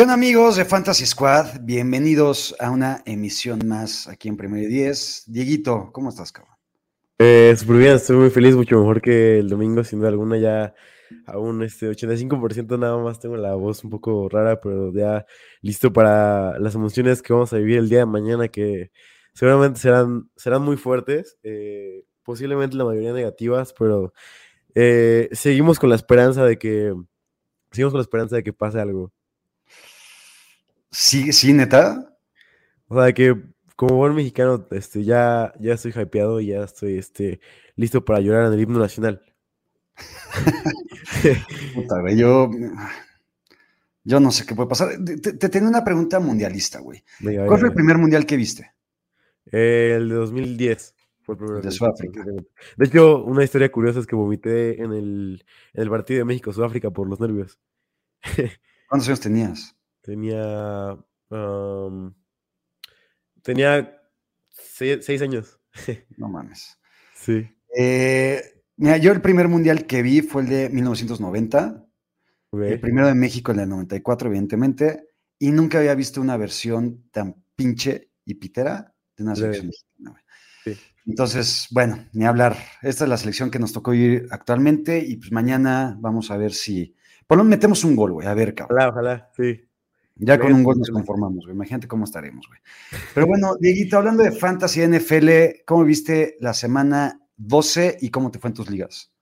¿Qué amigos de Fantasy Squad? Bienvenidos a una emisión más aquí en Primero y Diez. Dieguito, ¿cómo estás, cabrón? Eh, súper bien, estoy muy feliz, mucho mejor que el domingo, sin duda alguna, ya aún este 85% nada más tengo la voz un poco rara, pero ya listo para las emociones que vamos a vivir el día de mañana, que seguramente serán, serán muy fuertes, eh, posiblemente la mayoría negativas, pero eh, seguimos con la esperanza de que, seguimos con la esperanza de que pase algo. Sí, sí, neta. O sea, que como buen mexicano, este, ya, ya estoy hypeado y ya estoy este, listo para llorar en el himno nacional. Puta, güey, yo, yo no sé qué puede pasar. Te, te tengo una pregunta mundialista, güey. Venga, ¿Cuál fue el primer mundial que viste? Eh, el de 2010 fue el primero. De Sudáfrica. De hecho, una historia curiosa es que vomité en el, en el partido de México-Sudáfrica por los nervios. ¿Cuántos años tenías? Tenía. tenía seis, seis años. No mames. Sí. Eh, mira, yo el primer mundial que vi fue el de 1990. ok. El primero de México, el del 94, evidentemente. Y nunca había visto una versión tan pinche y pitera de una selección mexicana. Sí. Entonces, bueno, ni hablar. Esta es la selección que nos tocó vivir actualmente y pues mañana vamos a ver si... Por lo menos metemos un gol, güey. A ver, cabrón. Ojalá, ojalá, sí. Ya con un gol nos conformamos, güey. Imagínate cómo estaremos, güey. Pero bueno, Dieguito, hablando de Fantasy NFL, ¿cómo viste la semana 12 y cómo te fue en tus ligas?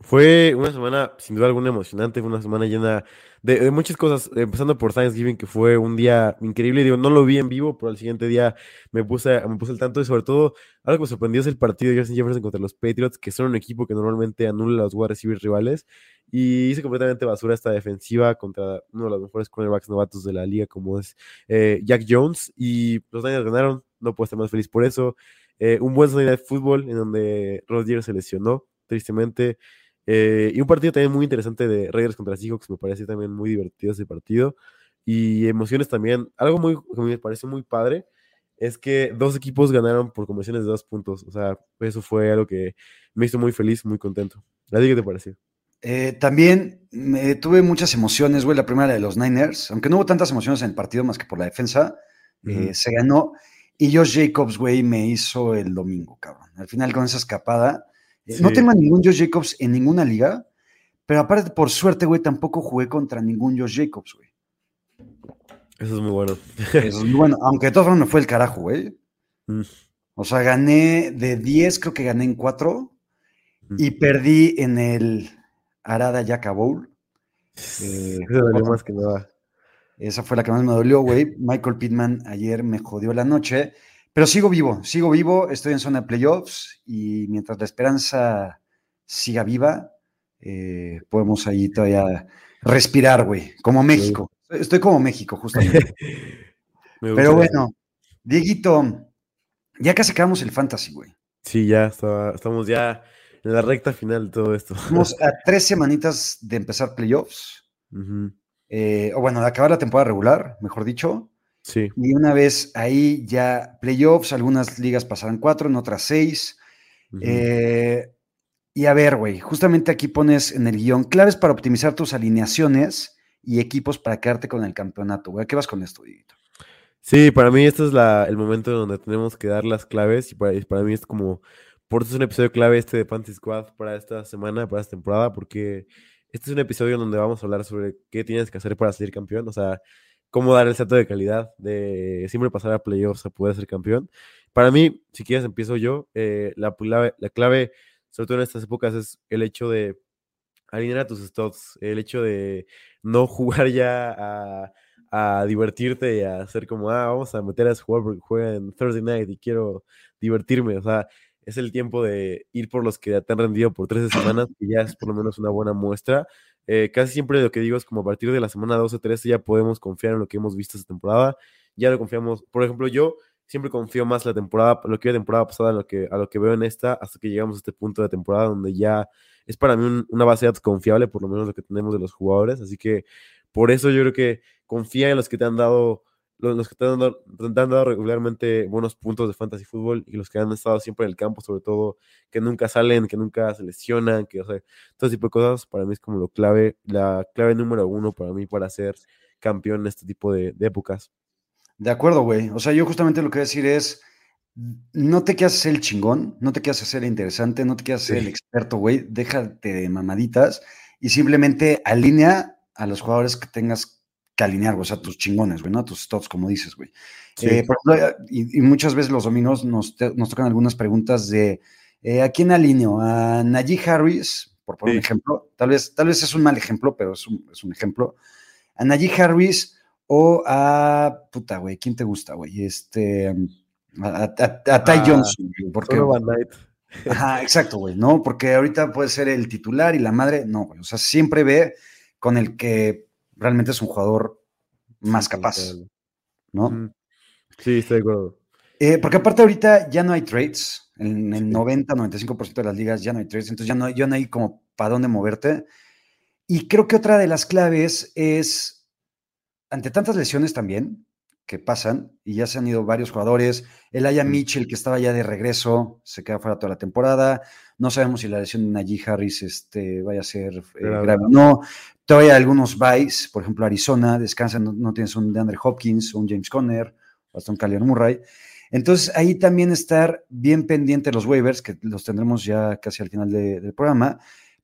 Fue una semana, sin duda alguna, emocionante. Fue una semana llena de, de muchas cosas. Empezando por Thanksgiving, que fue un día increíble. Digo, no lo vi en vivo, pero al siguiente día me puse, me puse al tanto. Y sobre todo, algo que me sorprendió es el partido de Justin Jefferson contra los Patriots, que son un equipo que normalmente anula a los wide receivers rivales. Y hice completamente basura esta defensiva contra uno de los mejores cornerbacks novatos de la liga, como es eh, Jack Jones. Y los Niners ganaron. No puedo estar más feliz por eso. Eh, un buen Sunday Night Football en donde Rodgers se lesionó, tristemente. Eh, y un partido también muy interesante de Raiders contra Seahawks, me parece también muy divertido ese partido. Y emociones también. Algo muy, que me parece muy padre es que dos equipos ganaron por conversiones de dos puntos. O sea, eso fue algo que me hizo muy feliz, muy contento. ¿A ti qué te pareció? Eh, también me, tuve muchas emociones, güey, la primera de los Niners, aunque no hubo tantas emociones en el partido más que por la defensa, eh, se ganó. Y Josh Jacobs, güey, me hizo el domingo, cabrón. Al final con esa escapada. Eh, No tengo a ningún Josh Jacobs en ninguna liga, pero aparte, por suerte, güey, tampoco jugué contra ningún Josh Jacobs, güey. Eso es muy bueno. Eso es muy bueno, aunque de todas formas me fue el carajo, güey. Mm. O sea, gané de 10, creo que gané en 4 y Mm. perdí en el Arada Yaka Bowl. Eh, Eso dolió otro- más que nada. Esa fue la que más me dolió, güey. Michael Pittman ayer me jodió la noche, pero sigo vivo, sigo vivo, estoy en zona de playoffs y mientras la esperanza siga viva, eh, podemos ahí todavía respirar, güey, como México. Estoy como México, justamente. Pero bueno, Dieguito, ya casi acabamos el fantasy, güey. Sí, ya está- estamos ya en la recta final de todo esto. Estamos a tres semanitas de empezar playoffs, eh, o bueno, de acabar la temporada regular, mejor dicho. Sí. Y una vez ahí ya playoffs, algunas ligas pasarán cuatro, en otras seis. Eh, y a ver, güey, justamente aquí pones en el guion claves para optimizar tus alineaciones y equipos para quedarte con el campeonato, güey. ¿A qué vas con esto, Dieguito? Sí, para mí este es la, el momento donde tenemos que dar las claves y para, y para mí es como, por eso es un episodio clave este de Fantasy Squad para esta semana, para esta temporada, porque este es un episodio donde vamos a hablar sobre qué tienes que hacer para salir campeón, o sea, cómo dar el salto de calidad de siempre pasar a playoffs a poder ser campeón. Para mí, si quieres empiezo yo, eh, la, clave, la clave, sobre todo en estas épocas, es el hecho de alinear a tus studs, el hecho de no jugar ya a a divertirte y a hacer como, ah, vamos a meter a ese jugador porque juega en Thursday night y quiero divertirme. O sea, es el tiempo de ir por los que te han rendido por 13 semanas, que ya es por lo menos una buena muestra. Eh, casi siempre lo que digo es como a partir de la semana 12, 13 ya podemos confiar en lo que hemos visto esta temporada. Ya lo confiamos. Por ejemplo, yo siempre confío más la temporada, lo que la temporada pasada, a lo que, a lo que veo en esta, hasta que llegamos a este punto de temporada donde ya es para mí una base de datos confiable, por lo menos lo que tenemos de los jugadores. Así que por eso yo creo que confía en los que te han dado los, que te han, dado, regularmente buenos puntos de fantasy fútbol y los que han estado siempre en el campo, sobre todo, que nunca salen, que nunca se lesionan, que, o sea, todo tipo de cosas, para mí es como lo clave, la clave número uno para mí para ser campeón en este tipo de, épocas. De acuerdo, güey. O sea, yo justamente lo que voy a decir es, no te quieras hacer el chingón, no te quieras hacer el interesante, no te quieras hacer el experto, güey. Déjate de mamaditas y simplemente alinea a los jugadores que tengas que alinear, o sea, tus chingones, güey, ¿no? Tus stops, como dices, güey. Eh, y, muchas veces los domingos nos, tocan algunas preguntas de eh, ¿a quién alineo? ¿A Najee Harris? Por poner un ejemplo. Tal vez, tal vez es un mal ejemplo, pero es un, es un ejemplo. ¿A Najee Harris o a. Puta, güey, ¿quién te gusta, güey? Este. A, a, Ty ah, Johnson, porque. Ajá, exacto, güey, ¿no? Porque ahorita puede ser el titular y la madre, no, güey. O sea, siempre ve con el que realmente es un jugador más capaz, ¿no? Sí, estoy de acuerdo. Eh, porque aparte ahorita ya no hay trades, en el 90-95% de las ligas ya no hay trades, entonces ya no, ya no hay como para dónde moverte. Y creo que otra de las claves es, ante tantas lesiones también que pasan, y ya se han ido varios jugadores, el Aya Mitchell que estaba ya de regreso, se queda fuera toda la temporada, no sabemos si la lesión de Najee Harris este, vaya a ser eh, grave o no, Todavía algunos buys, por ejemplo, Arizona, descansa, no, tienes un DeAndre Hopkins, un James Conner, o hasta un Kyler Murray. Entonces, ahí también estar bien pendiente de los waivers, que los tendremos ya casi al final del programa,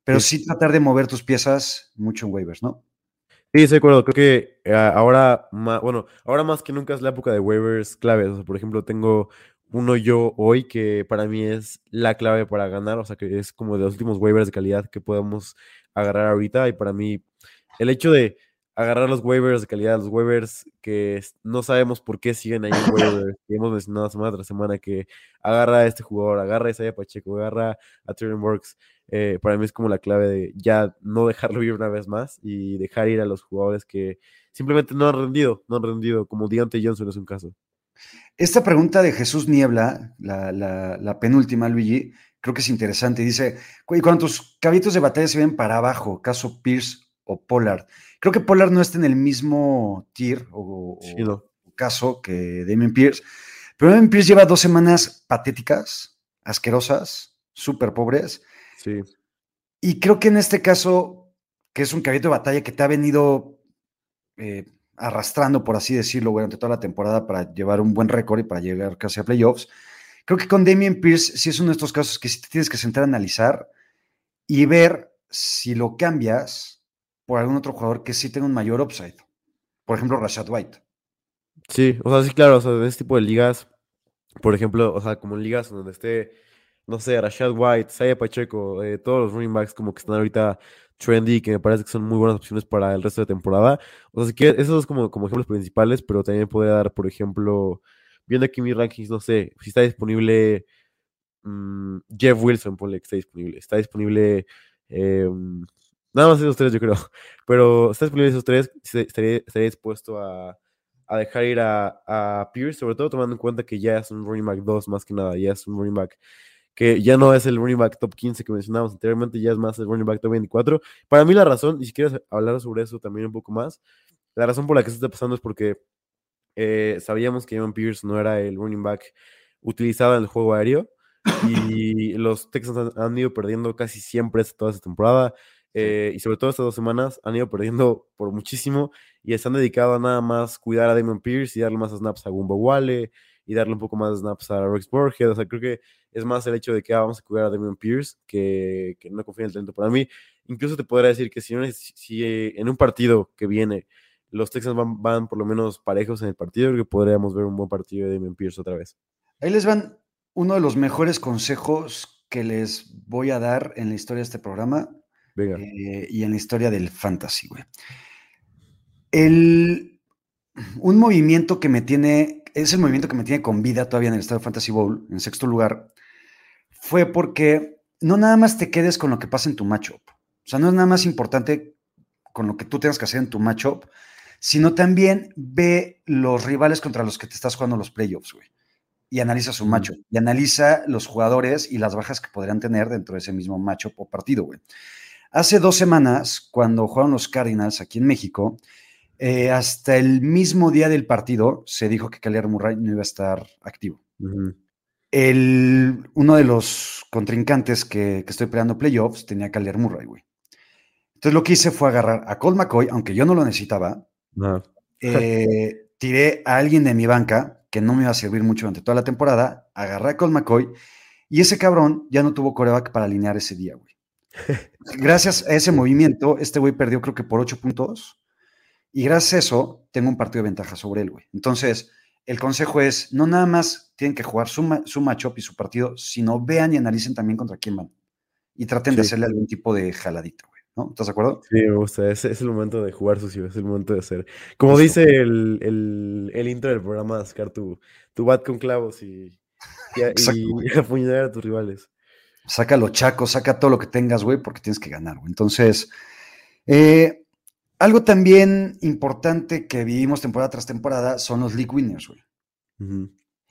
pero sí. tratar de mover tus piezas mucho en waivers, ¿no? Sí, estoy de acuerdo. Creo que eh, ahora, bueno, ahora más que nunca es la época de waivers claves. O sea, por ejemplo, tengo uno yo hoy que para mí es la clave para ganar, o sea, que es como de los últimos waivers de calidad que podemos agarrar ahorita y para mí el hecho de agarrar los waivers de calidad, los waivers que no sabemos por qué siguen ahí en waivers, que hemos mencionado semana tras semana, que agarra a este jugador, agarra a Isaiah Pacheco, agarra a Tyrion Works, eh, para mí es como la clave de ya no dejarlo ir una vez más y dejar ir a los jugadores que simplemente no han rendido, no han rendido, como Deontay Johnson es un caso. Esta pregunta de Jesús Niebla, la, la, la penúltima, Luigi, creo que es interesante. Dice, cuando tus cabitos de batalla se ven para abajo, caso Pierce o Pollard. Creo que Pollard no está en el mismo tier o, caso que Damien Pierce, pero Damien Pierce lleva dos semanas patéticas, asquerosas, súper pobres. Sí. Y creo que en este caso, que es un cabito de batalla que te ha venido eh, arrastrando, por así decirlo, durante toda la temporada para llevar un buen récord y para llegar casi a playoffs, creo que con Damien Pierce sí es uno de estos casos que sí te tienes que sentar a analizar y ver si lo cambias por algún otro jugador que sí tenga un mayor upside. Por ejemplo, Rashad White. Sí, o sea, sí, claro, o sea, en este tipo de ligas, por ejemplo, o sea, como en ligas donde esté, no sé, Rashad White, Saya Pacheco, eh, todos los running backs como que están ahorita trendy, que me parece que son muy buenas opciones para el resto de temporada. O sea, que esos son como, como ejemplos principales, pero también puede dar, por ejemplo, viendo aquí mis rankings, no sé, si está disponible mm, Jeff Wilson, ponle que está disponible. Está disponible eh, Nada más esos tres, yo creo. Pero está disponible esos tres, estaría, dispuesto a, dejar ir a, a, Pierce, sobre todo tomando en cuenta que ya es un running back 2 más que nada, ya es un running back que ya no es el running back top 15 que mencionábamos anteriormente, ya es más el running back top 24. Para mí la razón, y si quieres hablar sobre eso también un poco más, la razón por la que se está pasando es porque eh, sabíamos que Evan Pierce no era el running back utilizado en el juego aéreo y los Texans han, ido perdiendo casi siempre toda esta temporada. Eh, y sobre todo estas dos semanas han ido perdiendo por muchísimo y están dedicados a nada más cuidar a Damon Pierce y darle más snaps a Gumbo Wale y darle un poco más de snaps a Rex Borges. O sea, creo que es más el hecho de que ah, vamos a cuidar a Damon Pierce que, que no confía en el talento. Para mí, incluso te podría decir que si, si eh, en un partido que viene los Texans van, van, por lo menos parejos en el partido, creo que podríamos ver un buen partido de Damon Pierce otra vez. Ahí les van uno de los mejores consejos que les voy a dar en la historia de este programa eh, y en la historia del fantasy, güey. El, un movimiento que me tiene, es el movimiento que me tiene con vida todavía en el estado Fantasy Bowl, en sexto lugar, fue porque no nada más te quedes con lo que pasa en tu matchup. O sea, no es nada más importante con lo que tú tengas que hacer en tu matchup, sino también ve los rivales contra los que te estás jugando los playoffs, güey. Y analiza su matchup. Y analiza los jugadores y las bajas que podrían tener dentro de ese mismo matchup o partido, güey. Hace dos semanas, cuando jugaron los Cardinals aquí en México, eh, hasta el mismo día del partido se dijo que Kyler Murray no iba a estar activo. el, uno de los contrincantes que, que estoy peleando playoffs tenía Kyler Murray, güey. Entonces lo que hice fue agarrar a Colt McCoy, aunque yo no lo necesitaba. Eh, tiré a alguien de mi banca que no me iba a servir mucho durante toda la temporada, agarré a Colt McCoy y ese cabrón ya no tuvo coreback para alinear ese día, güey. Gracias a ese movimiento, este güey perdió creo que por ocho puntos y gracias a eso tengo un partido de ventaja sobre él, güey. Entonces, el consejo es, no nada más tienen que jugar su, su matchup y su partido, sino vean y analicen también contra quién van y traten de hacerle algún tipo de jaladito. ¿no? ¿Estás de acuerdo? Sí, me gusta. Es, es el momento de jugar sucio, es el momento de hacer. Como dice el, el, el, intro del programa, sacar tu, tu bat con clavos y, y, y apuñalar a tus rivales. Saca los chacos, saca todo lo que tengas, güey, porque tienes que ganar, güey. Entonces, eh, algo también importante que vivimos temporada tras temporada son los league winners, güey.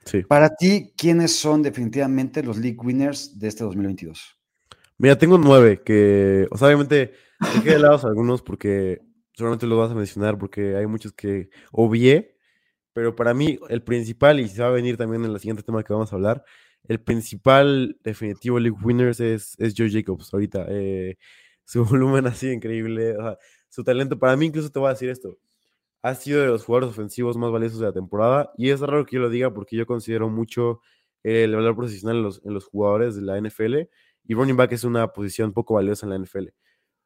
Sí. Para ti, ¿quiénes son definitivamente los league winners de este 2022? Mira, tengo nueve que, o sea, obviamente dejé de lado algunos porque seguramente los vas a mencionar porque hay muchos que obvié, pero para mí el principal, y se va a venir también en el siguiente tema que vamos a hablar, el principal definitivo League Winners es, es Joe Jacobs ahorita. Eh, su volumen ha sido increíble, su talento, para mí incluso te voy a decir esto, ha sido de los jugadores ofensivos más valiosos de la temporada y es raro que yo lo diga porque yo considero mucho el valor profesional en los, en los jugadores de la NFL y running back es una posición poco valiosa en la NFL.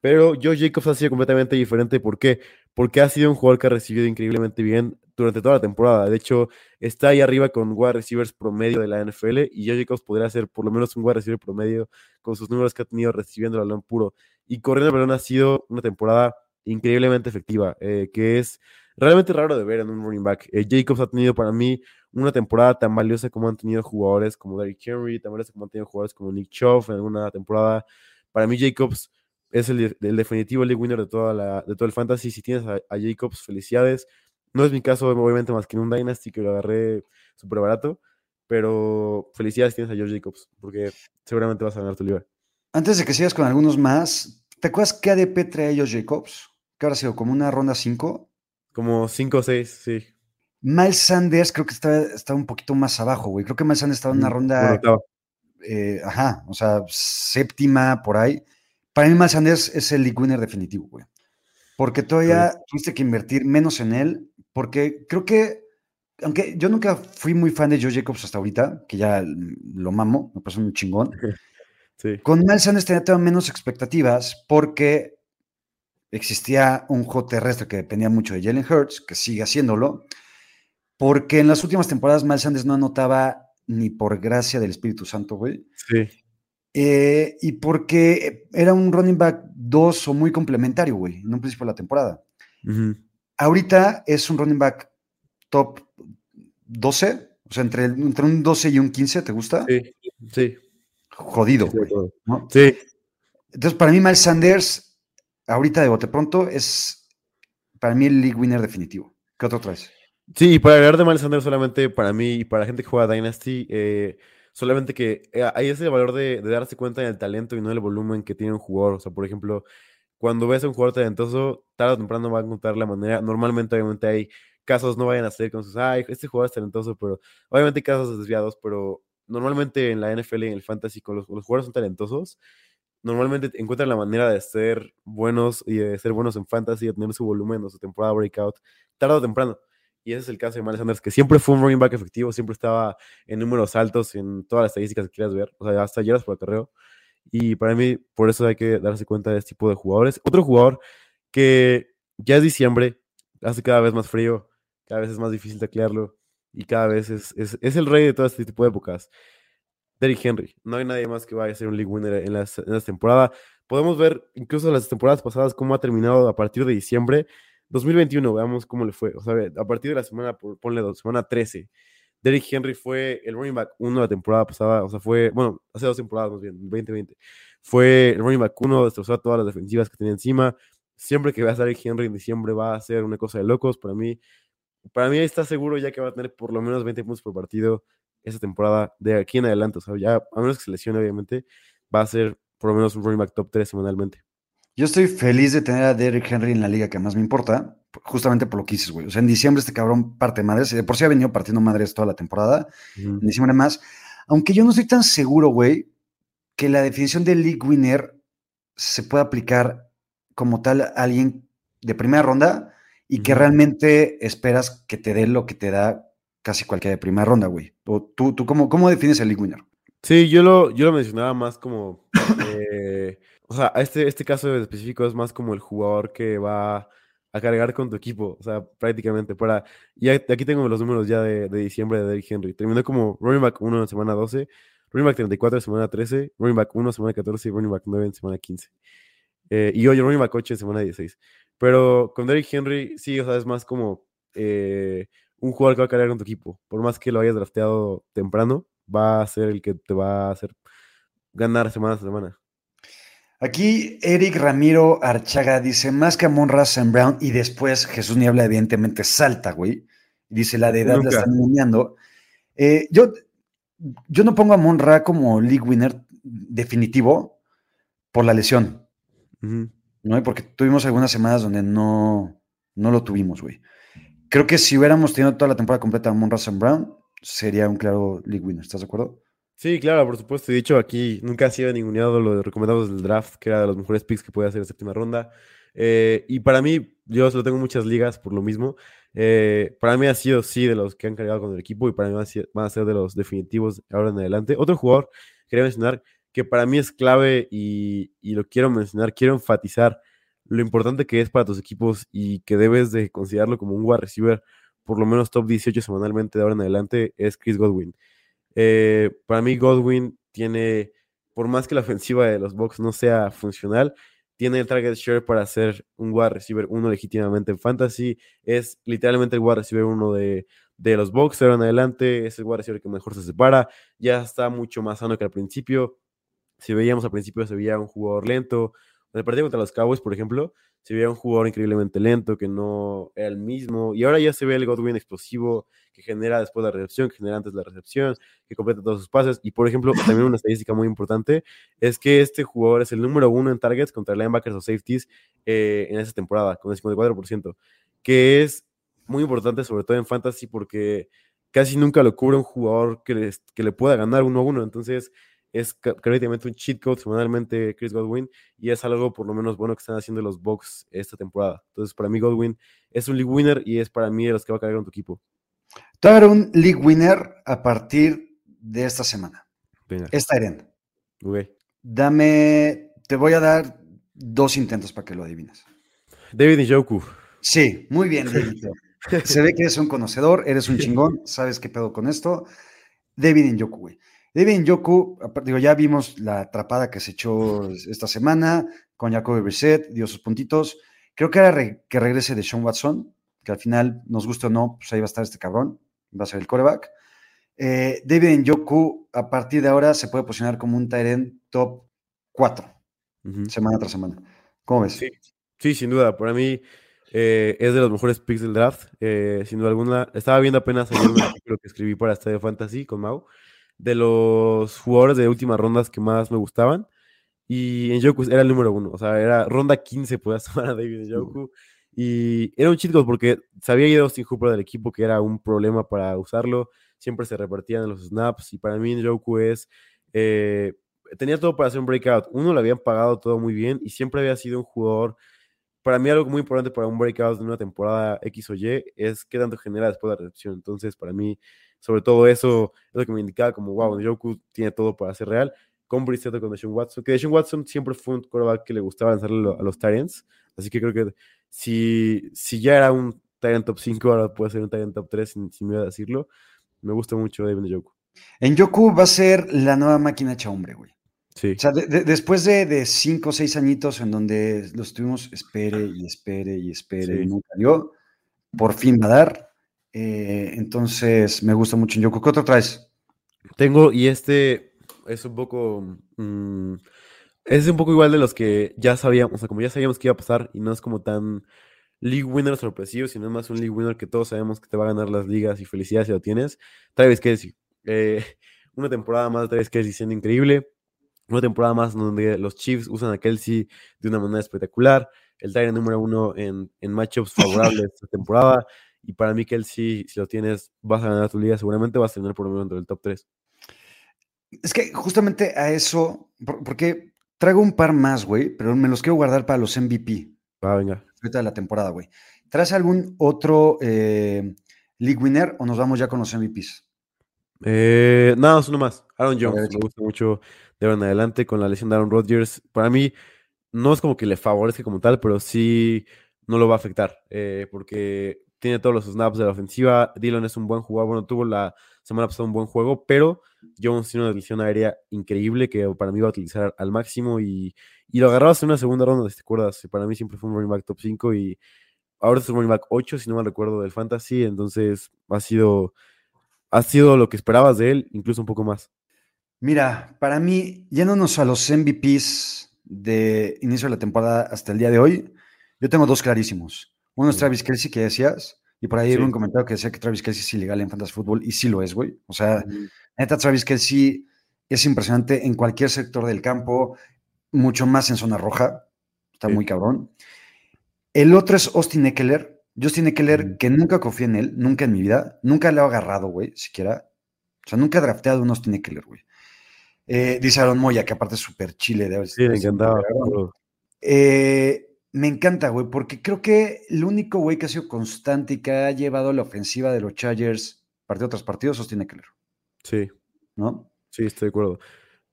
Pero Joe Jacobs ha sido completamente diferente. ¿Por qué? Porque ha sido un jugador que ha recibido increíblemente bien durante toda la temporada. De hecho, está ahí arriba con wide receivers promedio de la NFL y Joe Jacobs podría ser por lo menos un wide receiver promedio con sus números que ha tenido recibiendo el balón puro. Y corriendo el balón ha sido una temporada increíblemente efectiva, eh, que es realmente raro de ver en un running back. Eh, Jacobs ha tenido para mí una temporada tan valiosa como han tenido jugadores como Derrick Henry, tan valiosa como han tenido jugadores como Nick Chubb en alguna temporada. Para mí, Jacobs es el, definitivo league winner de, toda la, de todo el fantasy. Si tienes a, Jacobs, felicidades. No es mi caso, obviamente, más que en un Dynasty que lo agarré súper barato, pero felicidades tienes a George Jacobs, porque seguramente vas a ganar tu liga. Antes de que sigas con algunos más, ¿te acuerdas qué ADP trae George Jacobs? ¿Qué habrá sido? ¿Como una ronda 5? Como 5 o 6, sí. Miles Sanders creo que está, un poquito más abajo, güey. Creo que Miles Sanders estaba en una ronda. Eh, ajá, o sea, séptima por ahí. Para mí, Miles Sanders es el league winner definitivo, güey. Porque todavía tuviste que invertir menos en él, porque creo que, aunque yo nunca fui muy fan de Joe Jacobs hasta ahorita, que ya lo mamo, me pasó un chingón. Con Miles Sanders tenía menos expectativas porque existía un juego terrestre que dependía mucho de Jalen Hurts, que sigue haciéndolo, porque en las últimas temporadas Miles Sanders no anotaba ni por gracia del Espíritu Santo, güey. Sí. Eh, y porque era un running back 2 o muy complementario, güey, en un principio de la temporada. Ahorita es un running back top 12, o sea, entre, entre un 12 y un 15, ¿te gusta? Sí, sí. Jodido, güey. Sí. Entonces, para mí, Miles Sanders, ahorita de bote pronto, es para mí el league winner definitivo. ¿Qué otro traes? Sí, para hablar de Miles Sanders solamente para mí y para la gente que juega Dynasty, eh, solamente que eh, hay ese valor de, darse cuenta del talento y no del volumen que tiene un jugador. O sea, por ejemplo, cuando ves a un jugador talentoso, tarde o temprano va a encontrar la manera. Normalmente, obviamente, hay casos, no vayan a ser con sus, ay, este jugador es talentoso, pero obviamente hay casos desviados, pero normalmente en la NFL y en el fantasy, con los, los jugadores son talentosos, normalmente encuentran la manera de ser buenos y de ser buenos en fantasy, de tener su volumen o su temporada breakout, tarde o temprano. Y ese es el caso de Miles Sanders, que siempre fue un running back efectivo, siempre estaba en números altos en todas las estadísticas que quieras ver, o sea, hasta ayer por el carreo. Y para mí, por eso hay que darse cuenta de este tipo de jugadores. Otro jugador que ya es diciembre, hace cada vez más frío, cada vez es más difícil taclearlo y cada vez es, es, es el rey de todo este tipo de épocas. Derrick Henry. No hay nadie más que vaya a ser un league winner en, las, en la temporada. Podemos ver incluso las temporadas pasadas cómo ha terminado a partir de diciembre 2021, veamos cómo le fue. O sea, a partir de la semana, ponle dos, semana 13, Derrick Henry fue el running back 1 de la temporada pasada, o sea, fue, bueno, hace dos temporadas más bien, 2020. Fue el running back 1, destrozó todas las defensivas que tenía encima, siempre que va a salir Henry en diciembre va a ser una cosa de locos. Para mí, para mí está seguro ya que va a tener por lo menos 20 puntos por partido esa temporada de aquí en adelante. O sea, ya, a menos que se lesione, obviamente, va a ser por lo menos un running back top 3 semanalmente. Yo estoy feliz de tener a Derrick Henry en la liga que más me importa, justamente por lo que dices, güey. O sea, en diciembre este cabrón parte madres, y de por sí ha venido partiendo madres toda la temporada, en diciembre más. Aunque yo no estoy tan seguro, güey, que la definición de league winner se pueda aplicar como tal a alguien de primera ronda y que realmente esperas que te dé lo que te da casi cualquiera de primera ronda, güey. O tú, tú cómo, cómo defines el league winner? Sí, yo lo, yo lo mencionaba más como eh, o sea, este, este caso específico es más como el jugador que va a cargar con tu equipo, o sea, prácticamente para... Y aquí tengo los números ya de, diciembre de Derrick Henry. Terminó como running back 1 en semana 12, running back 34 en semana 13, running back 1 en semana 14 y running back 9 en semana 15. Eh, y hoy running back 8 en semana 16. Pero con Derrick Henry, sí, o sea, es más como eh, un jugador que va a cargar con tu equipo. Por más que lo hayas drafteado temprano, va a ser el que te va a hacer ganar semana a semana. Aquí Eric Ramiro Archaga dice, más que Amon Russell Brown, y después Jesús Niebla evidentemente salta, güey. Dice, la de edad la están engañando. Eh, yo, yo no pongo a Monra como league winner definitivo por la lesión. ¿no? Porque tuvimos algunas semanas donde no, no lo tuvimos, güey. Creo que si hubiéramos tenido toda la temporada completa a Russell Brown, sería un claro league winner. ¿Estás de acuerdo? Sí, claro, por supuesto. Y dicho, aquí nunca ha sido ninguneado lo de recomendados del draft, que era de los mejores picks que puede hacer en séptima ronda. Eh, y para mí, yo solo tengo muchas ligas por lo mismo. Eh, para mí ha sido, sí, de los que han cargado con el equipo y para mí van a ser de los definitivos ahora en adelante. Otro jugador, quería mencionar, que para mí es clave y, y lo quiero mencionar, quiero enfatizar lo importante que es para tus equipos y que debes de considerarlo como un wide receiver, por lo menos top 18 semanalmente de ahora en adelante, es Chris Godwin. Eh, para mí Godwin tiene, por más que la ofensiva de los Bucks no sea funcional, tiene el target share para ser un wide receiver uno legítimamente en fantasy. Es literalmente el wide receiver uno de, de los Bucks en adelante. Es el wide receiver que mejor se separa. Ya está mucho más sano que al principio. Si veíamos al principio se veía un jugador lento. En el partido contra los Cowboys, por ejemplo, se veía un jugador increíblemente lento, que no era el mismo. Y ahora ya se ve el Godwin explosivo, que genera después la recepción, que genera antes la recepción, que completa todos sus pases. Y por ejemplo, también una estadística muy importante es que este jugador es el número uno en targets contra linebackers o safeties eh, en esa temporada, con el 54%, que es muy importante, sobre todo en fantasy, porque casi nunca lo cubre un jugador que, que le pueda ganar uno a uno. Entonces, es prácticamente un cheat code semanalmente Chris Godwin y es algo por lo menos bueno que están haciendo los Bucks esta temporada. Entonces, para mí Godwin es un league winner y es para mí de los que va a cargar con tu equipo. A dar un league winner a partir de esta semana. Esta Eren. Dame, te voy a dar dos intentos para que lo adivines. David Njoku. Sí, muy bien, David. Se ve que eres un conocedor, eres un chingón, sabes qué pedo con esto. David Njoku, güey. David Njoku, digo, ya vimos la atrapada que se echó esta semana con Jacoby Brissett, dio sus puntitos. Creo que era que regrese de Sean Watson, que al final, nos guste o no, pues ahí va a estar este cabrón va a ser el coreback. Eh, David Njoku, a partir de ahora, se puede posicionar como un Tyrant top 4, semana tras semana. ¿Cómo ves? Sí, sin duda. Para mí eh, es de los mejores picks del draft. Eh, sin duda alguna. Estaba viendo apenas el artículo que escribí para Estadio Fantasy con Mau, de los jugadores de últimas rondas que más me gustaban. Y Njoku era el número uno. O sea, era ronda 15, podías tomar a David Njoku. Y era un chico porque sabía ido Austin Hooper del equipo que era un problema para usarlo. Siempre se repartían los snaps. Y para mí, Njoku es. Eh, tenía todo para hacer un breakout. Uno le habían pagado todo muy bien y siempre había sido un jugador. Para mí, algo muy importante para un breakout de una temporada X o Y es qué tanto genera después de la recepción. Entonces, para mí, sobre todo eso es lo que me indicaba como, wow, Njoku tiene todo para ser real. Con Brissett con Deshaun Watson, que Deshaun Watson siempre fue un quarterback que le gustaba lanzarle a los Tyrants. Así que creo que si, si ya era un Tyrant top 5, ahora puede ser un Tyrant top 3, sin, sin miedo a decirlo. Me gusta mucho David Njoku. En Yoku va a ser la nueva máquina hecha hombre, güey. Sí. O sea, después de 5 o 6 añitos en donde los tuvimos espere y espere y espere y nunca dio, por fin va a dar. Eh, entonces, me gusta mucho en Yoku. ¿Qué otro traes? Tengo, y este es un poco. Mm, Es un poco igual de los que ya sabíamos, o sea, como ya sabíamos que iba a pasar y no es como tan league winner sorpresivo, sino es más un league winner que todos sabemos que te va a ganar las ligas y felicidad si lo tienes. Travis Kelsey. Eh, una temporada más de Travis Kelsey siendo increíble. Una temporada más donde los Chiefs usan a Kelsey de una manera espectacular. El Tyrant número uno en, en matchups favorables esta temporada. Y para mí, Kelsey, si lo tienes, vas a ganar tu liga. Seguramente vas a tener por lo menos dentro del top 3. Es que justamente a eso, porque traigo un par más, güey, pero me los quiero guardar para los MVP. Va, venga. Ahorita de la temporada, güey. ¿Traes algún otro eh, league winner o nos vamos ya con los MVPs? Eh, nada, uno más. Aaron Jones. Me gusta mucho de ahora en adelante con la lesión de Aaron Rodgers. Para mí, no es como que le favorezca como tal, pero sí no lo va a afectar. Eh, porque tiene todos los snaps de la ofensiva. Dylan es un buen jugador. Bueno, tuvo la semana pasada un buen juego, pero Jones tiene una lesión aérea increíble que para mí va a utilizar al máximo y, y lo agarrabas en una segunda ronda, si te acuerdas. Para mí siempre fue un running back top 5 y ahora es un running back 8, si no me recuerdo, del fantasy. Entonces ha sido, ha sido lo que esperabas de él, incluso un poco más. Mira, para mí, yéndonos a los MVPs de inicio de la temporada hasta el día de hoy, yo tengo dos clarísimos. Uno es Travis Kelsey, que decías, y por ahí sí. un comentario que decía que Travis Kelsey es ilegal en Fantasy Football, y sí lo es, güey. O sea, neta, Travis Kelsey es impresionante en cualquier sector del campo, mucho más en zona roja. Está sí. muy cabrón. El otro es Austin Eckler. Justin Eckler, que nunca confié en él, nunca en mi vida, nunca le he agarrado, güey, siquiera. O sea, nunca he drafteado un Austin Eckler, güey. Eh, dice Aaron Moya, que aparte es súper chile. De sí, me encantaba. Eh, me encanta, güey, porque creo que el único güey que ha sido constante y que ha llevado la ofensiva de los Chargers partido tras partido sostiene Keller. Sí. ¿No? Sí, estoy de acuerdo.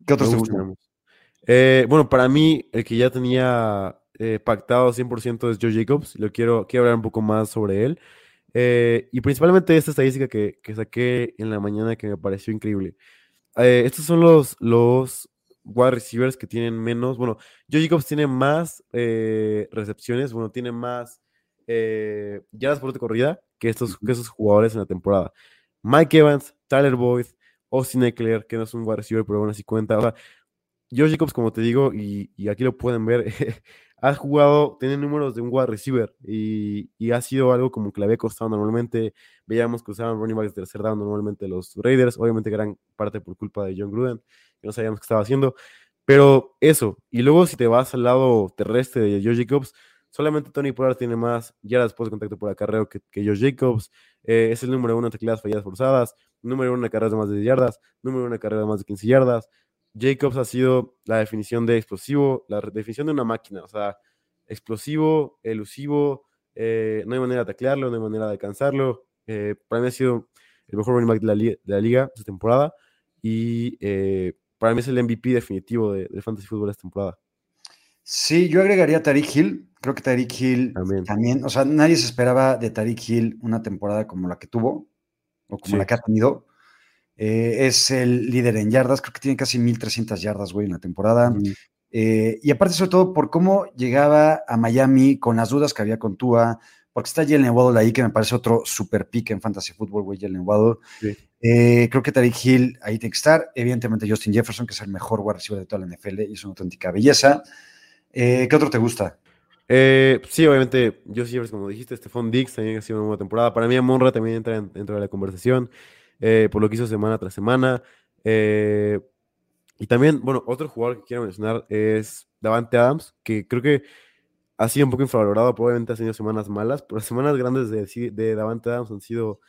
¿Qué otros te gustan? Eh, bueno, para mí, el que ya tenía eh, pactado 100% es Joe Jacobs. Lo quiero, quiero hablar un poco más sobre él. Eh, y principalmente esta estadística que, que, saqué en la mañana que me pareció increíble. estos son los, los wide receivers que tienen menos. Bueno, Joe Jacobs tiene más eh, recepciones, bueno, tiene más eh, yardas por corrida que estos, que esos jugadores en la temporada. Mike Evans, Tyler Boyd, Austin Eckler, que no es un wide receiver, pero bueno, así cuenta. O sea, Joe Jacobs, como te digo, y, y aquí lo pueden ver, ha jugado, tiene números de un wide receiver y, y, ha sido algo como que le había costado normalmente. Veíamos que usaban running backs de tercer down normalmente los Raiders, obviamente gran parte por culpa de John Gruden no sabíamos qué estaba haciendo. Pero eso, y luego si te vas al lado terrestre de Joe Jacobs, solamente Tony Pollard tiene más yardas después de contacto por acarreo que, que Joe Jacobs. Eh, es el número uno en tecladas falladas forzadas, número uno en carreras de más de 10 yardas, número uno en carreras de más de 15 yardas. Jacobs ha sido la definición de explosivo, la definición de una máquina, o sea, explosivo, elusivo, eh, no hay manera de taclearlo, no hay manera de alcanzarlo. Eh, para mí ha sido el mejor running back de la, de la liga esta temporada y eh, para mí es el MVP definitivo de, de Fantasy Football esta temporada. Sí, yo agregaría a Tariq Hill. Creo que Tariq Hill también. también. o sea, nadie se esperaba de Tariq Hill una temporada como la que tuvo, o como sí. la que ha tenido. Eh, es el líder en yardas, creo que tiene casi 1300 yardas, güey, en la temporada. Mm. Eh, y aparte, sobre todo, por cómo llegaba a Miami con las dudas que había con Tua, porque está Jalen Waddle ahí, que me parece otro super pick en Fantasy Football, güey, Jalen Waddle. Sí. Eh, creo que Tariq Hill ahí tiene que estar. Evidentemente, Justin Jefferson, que es el mejor wide receiver de toda la NFL y es una auténtica belleza. ¿Qué otro te gusta? Eh, sí, obviamente, Justin Jefferson, como dijiste, Stephon Diggs también ha sido una buena temporada. Para mí, Monra también entra dentro de la conversación eh, por lo que hizo semana tras semana. Eh, y también, bueno, otro jugador que quiero mencionar es Davante Adams, que creo que ha sido un poco infravalorado, probablemente ha tenido semanas malas, pero las semanas grandes de, de Davante Adams han sido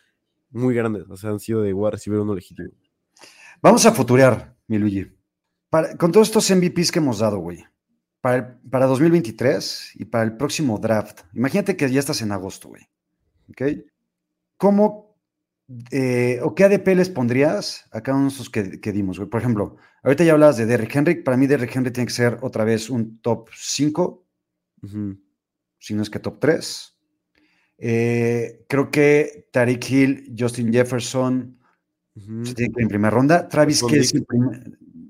muy grandes, o sea, han sido de wide receiver uno legítimo. Vamos a futurear, mi Luigi. Para, con todos estos MVPs que hemos dado, güey, para, para 2023 y para el próximo draft, imagínate que ya estás en agosto, güey. ¿Ok? ¿Cómo eh, o qué ADP les pondrías a cada uno de esos que, que dimos? Por ejemplo, ahorita ya hablabas de Derrick Henry. Para mí, Derrick Henry tiene que ser otra vez un top 5, uh -huh. si no es que top 3. Eh, creo que Tariq Hill, Justin Jefferson uh -huh. se tienen que ir en primera ronda. Travis Kelsey,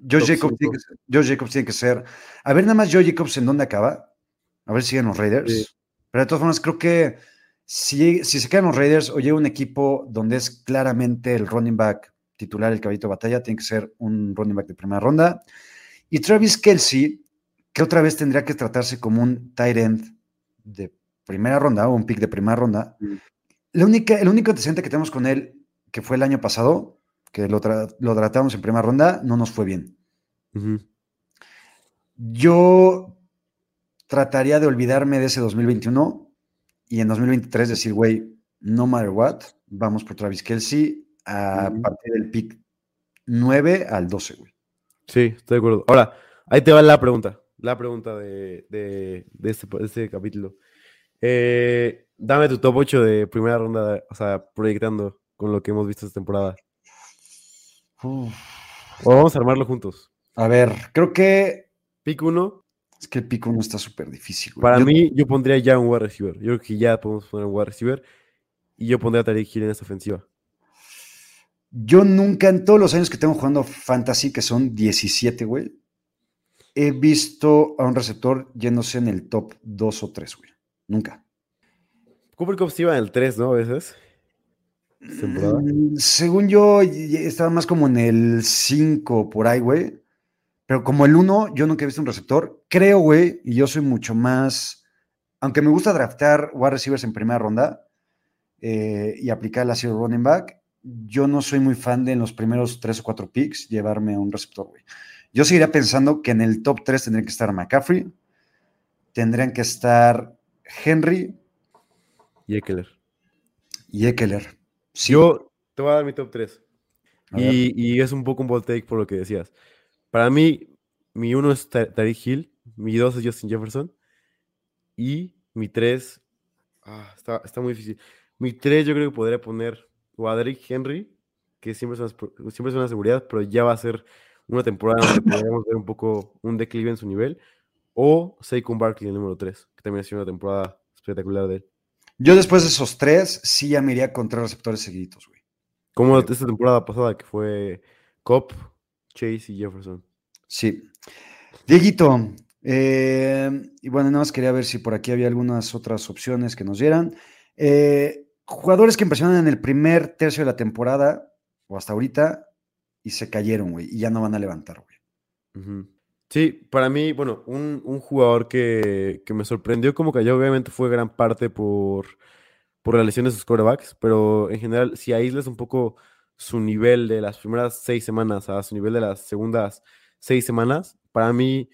Joe Jacobs, tiene que ser, Joe Jacobs tiene que ser. A ver, nada más Joe Jacobs en dónde acaba. A ver si siguen los Raiders. Sí. Pero de todas formas, creo que si, si, se quedan los Raiders o llega un equipo donde es claramente el running back titular, el caballito de batalla, tiene que ser un running back de primera ronda. Y Travis Kelsey, que otra vez tendría que tratarse como un tight end de primera ronda o un pick de primera ronda. Mm. La única, el único antecedente que tenemos con él, que fue el año pasado, que lo, tra- lo tratamos en primera ronda, no nos fue bien. Yo trataría de olvidarme de ese 2021 y en 2023 decir, güey, no matter what, vamos por Travis Kelsey a partir del pick 9 al 12, güey. Sí, estoy de acuerdo. Ahora, ahí te va la pregunta. La pregunta de, de, de este, de este capítulo. Eh, dame tu top 8 de primera ronda, o sea, proyectando con lo que hemos visto esta temporada. Uf. O vamos a armarlo juntos. A ver, creo que Pick 1, es que el pick 1 está súper difícil, güey. para Yo- mí, yo pondría ya un wide receiver. Yo creo que ya podemos poner un wide receiver. Y yo pondría a Tariq Hill en esta ofensiva. Yo nunca en todos los años que tengo jugando fantasy, que son 17, güey, he visto a un receptor yéndose en el top 2 o 3, güey. Nunca. Cooper Cup se iba en el 3, ¿no? A veces. Mm, Según yo, estaba más como en el 5 por ahí, güey. Pero como el 1, yo nunca he visto un receptor. Creo, güey, y yo soy mucho más. Aunque me gusta draftar wide receivers en primera ronda eh, y aplicar la zero running back, yo no soy muy fan de en los primeros 3 o 4 picks llevarme a un receptor, güey. Yo seguiría pensando que en el top 3 tendrían que estar McCaffrey, tendrían que estar Henry Y Eckler. y Eckler. Sí, Yo te voy a dar mi top 3. a ver. Y, y es un poco un bold take por lo que decías. Para mí, mi uno es Ta- Tariq Hill, mi dos es Justin Jefferson y mi tres, ah, está, está muy difícil. Mi tres yo creo que podría poner o a Derrick Henry, que siempre es, una, espo- siempre es una seguridad, pero ya va a ser una temporada donde podríamos ver un poco un declive en su nivel, o Saquon Barkley, el número 3, que también ha sido una temporada espectacular de él. Yo después de esos tres, sí ya me iría con tres receptores seguiditos, güey. Como Sí. esta temporada pasada, que fue Cobb, Chase y Jefferson. Sí. Dieguito, eh, y bueno, nada más quería ver si por aquí había algunas otras opciones que nos dieran. Eh, jugadores que impresionan en el primer tercio de la temporada, o hasta ahorita, y se cayeron, güey, y ya no van a levantar, güey. Sí, para mí, bueno, un, un jugador que, que me sorprendió como cayó, obviamente fue gran parte por, por la lesión de sus quarterbacks, pero en general, si aíslas un poco su nivel de las primeras seis semanas a su nivel de las segundas seis semanas, para mí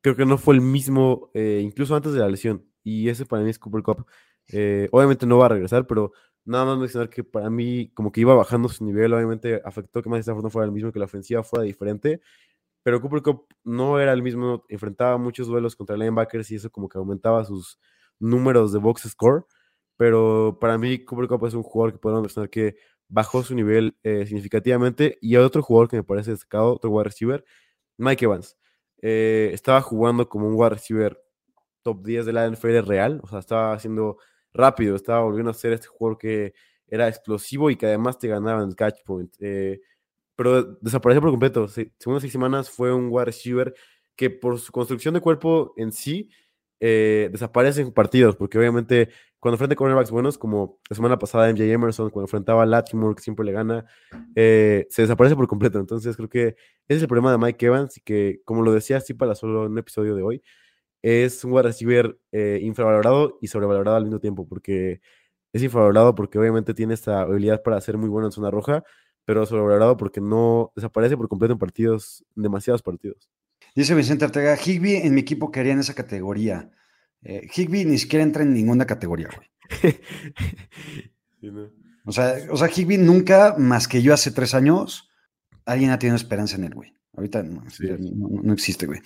creo que no fue el mismo, eh, incluso antes de la lesión, y ese para mí es Cooper Cup. Eh, obviamente no va a regresar, pero nada más mencionar que para mí como que iba bajando su nivel, obviamente afectó que Matthew Stafford no fuera el mismo, que la ofensiva fuera diferente, pero Cooper Cup no era el mismo, enfrentaba muchos duelos contra linebackers y eso como que aumentaba sus números de box score, pero para mí Cooper Cup es un jugador que podemos mencionar que bajó su nivel eh, significativamente y hay otro jugador que me parece destacado, otro wide receiver, Mike Evans. Eh, estaba jugando como un wide receiver top 10 de la NFL real, o sea, estaba haciendo rápido, estaba volviendo a ser este jugador que era explosivo y que además te ganaba en el catch point. Eh, pero desapareció por completo. Se- Segundas seis semanas fue un wide receiver que por su construcción de cuerpo en sí desaparece en partidos, porque obviamente cuando enfrenta cornerbacks buenos, como la semana pasada MJ Emerson, cuando enfrentaba a Latimore, que siempre le gana, eh, se desaparece por completo. Entonces creo que ese es el problema de Mike Evans y que, como lo decía así para solo un episodio de hoy, es un wide receiver eh, infravalorado y sobrevalorado al mismo tiempo, porque es infravalorado porque obviamente tiene esta habilidad para ser muy bueno en zona roja, pero sobrevalorado porque no desaparece por completo en partidos, demasiados partidos. Dice Vicente Ortega, Higby en mi equipo quería en esa categoría. Eh, Higby ni siquiera entra en ninguna categoría, güey. Sí, ¿no? O sea, o sea, Higby nunca, más que yo hace tres años, alguien ha tenido esperanza en él, güey. Ahorita no, Sí. no- no existe, güey.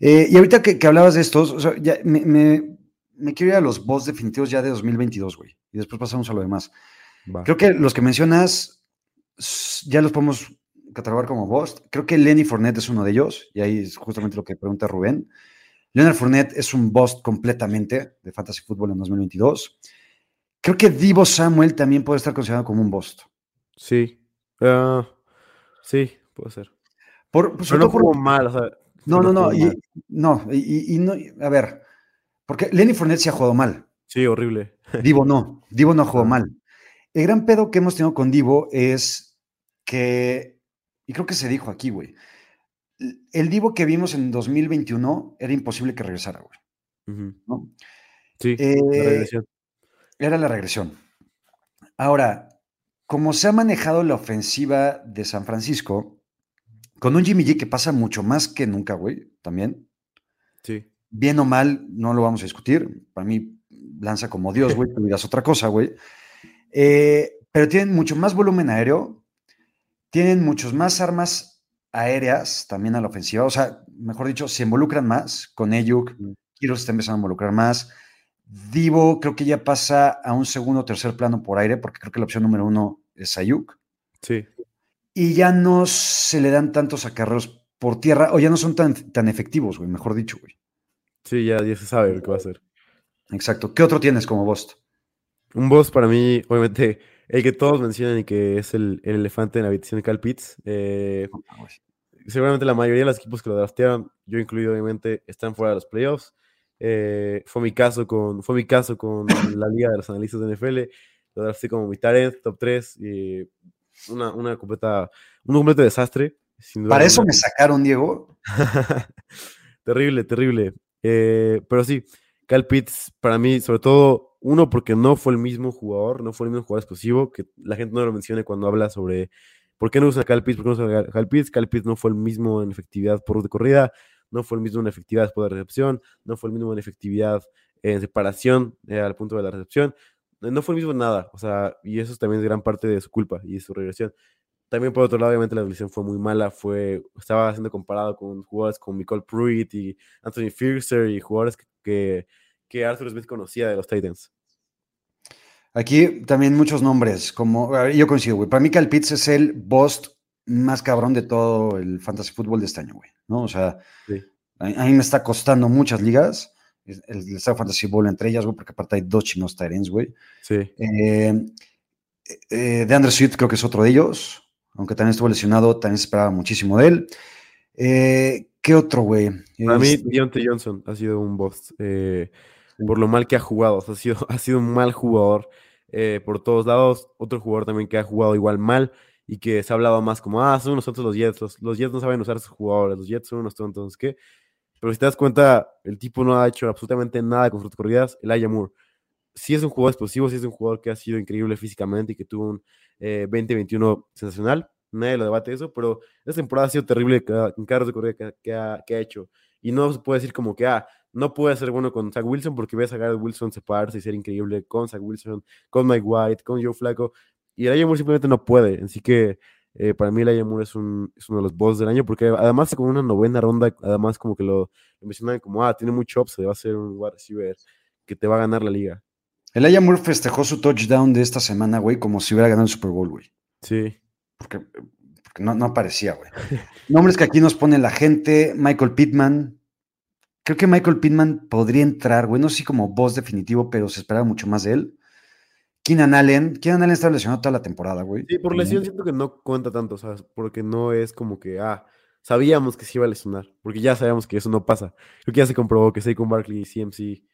Eh, y ahorita que, que hablabas de estos, o sea, ya me, me- me quiero ir a los boss definitivos ya de 2022, güey. Y después pasamos a lo demás. Va. Creo que los que mencionas ya los podemos catalogar como boss. Creo que Lenny Fournette es uno de ellos, y ahí es justamente lo que pregunta Rubén. Leonard Fournette es un boss completamente de Fantasy Football en 2022. Creo que Divo Samuel también puede estar considerado como un boss. Sí. Ah, sí, puede ser. Por, pues, Pero no todo por- mal, o sea. No, no, no. y- no, y, no, a ver, porque Lenny Fournette sí ha jugado mal. Sí, horrible. Divo no. Divo no jugó Ah. mal. El gran pedo que hemos tenido con Divo es que, y creo que se dijo aquí, güey, el Divo que vimos en 2021 era imposible que regresara, güey. Sí, la Eh, regresión. Era la regresión. Ahora, como se ha manejado la ofensiva de San Francisco, con un Jimmy G que pasa mucho más que nunca, güey, también, Sí. bien o mal, no lo vamos a discutir. Para mí, lanza como Dios, güey, tú dirás otra cosa, güey. Eh, pero tienen mucho más volumen aéreo, tienen muchos más armas aéreas también a la ofensiva. O sea, mejor dicho, se involucran más con Ayuk. Kiro se está empezando a involucrar más. Divo creo que ya pasa a un segundo o tercer plano por aire, porque creo que la opción número uno es Ayuk. Sí. Y ya no se le dan tantos acarreos por tierra, o ya no son tan, tan efectivos, güey, mejor dicho, güey. Sí, ya, ya se sabe lo que va a hacer. Exacto. ¿Qué otro tienes como Bost? Un boss para mí, obviamente, el que todos mencionan y que es el, el elefante en la habitación de Cal Pitts. Eh, seguramente la mayoría de los equipos que lo draftearon, yo incluido obviamente, están fuera de los playoffs. Eh, fue mi caso con fue mi caso con la liga de los analistas de NFL. Lo drafté como mi talent, top 3. Y una, una completa, un completo desastre. sin duda Para eso me sacaron, Diego. terrible, terrible. Eh, pero sí, Cal Pitts, para mí, sobre todo, uno, porque no fue el mismo jugador, no fue el mismo jugador explosivo, que la gente no lo mencione cuando habla sobre por qué no usa Cal Pitts, por qué no usa Cal Pitts. Cal Pitts no fue el mismo en efectividad por de corrida, no fue el mismo en efectividad de la recepción, no fue el mismo en efectividad en separación eh, al punto de la recepción, eh, no fue el mismo en nada, o sea, y eso también es gran parte de su culpa y de su regresión. También por otro lado, obviamente la evolución fue muy mala, fue, estaba siendo comparado con jugadores como Nicole Pruitt y Anthony Fiercer y jugadores que, que, que Arthur Smith conocía de los Titans. Aquí también muchos nombres, como yo coincido, güey. Para mí, Cal Pitts es el Bost más cabrón de todo el fantasy fútbol de este año, güey. ¿No? O sea, Sí. a, a mí me está costando muchas ligas. El, el Star Fantasy Bowl entre ellas, güey, porque aparte hay dos chinos Tyrens, güey. Sí, Eh, eh, de Andrew Swift creo que es otro de ellos, aunque también estuvo lesionado, también se esperaba muchísimo de él. Eh, ¿Qué otro, güey? para mí Este, Deontay Johnson ha sido un boss eh, por lo mal que ha jugado, o sea, ha sido, ha sido un mal jugador eh, por todos lados. Otro jugador también que ha jugado igual mal y que se ha hablado más como, ah, son unos tontos los Jets, los, los Jets no saben usar a sus jugadores, los Jets son unos tontos, ¿qué? Pero si te das cuenta, el tipo no ha hecho absolutamente nada con sus corridas, el Aya Moore. Sí es un jugador explosivo, sí es un jugador que ha sido increíble físicamente y que tuvo un eh, 2021 sensacional. Nadie lo debate eso, pero esta temporada ha sido terrible en cada de corrida que, que ha, que ha hecho. Y no se puede decir como que, ah, no puede ser bueno con Zach Wilson porque ves a Garrett Wilson separarse y ser increíble con Zach Wilson, con Mike White, con Joe Flacco. Y el Moore simplemente no puede. Así que eh, para mí el Moore es, un, es uno de los boss del año porque además con una novena ronda, además como que lo, lo mencionan como, ah, tiene mucho upside, va a ser un wide receiver que te va a ganar la liga. El Moore festejó su touchdown de esta semana, güey, como si hubiera ganado el Super Bowl, güey. Sí. Porque, porque no, no aparecía, güey. Nombres que aquí nos pone la gente. Michael Pittman. Creo que Michael Pittman podría entrar, güey, no sé si como voz definitivo, pero se esperaba mucho más de él. Keenan Allen. Keenan Allen está lesionado toda la temporada, güey. Sí, por lesión siento que no cuenta tanto, ¿sabes? Porque no es como que, ah, sabíamos que se iba a lesionar, porque ya sabíamos que eso no pasa. Creo que ya se comprobó que Saquon Barkley y CMC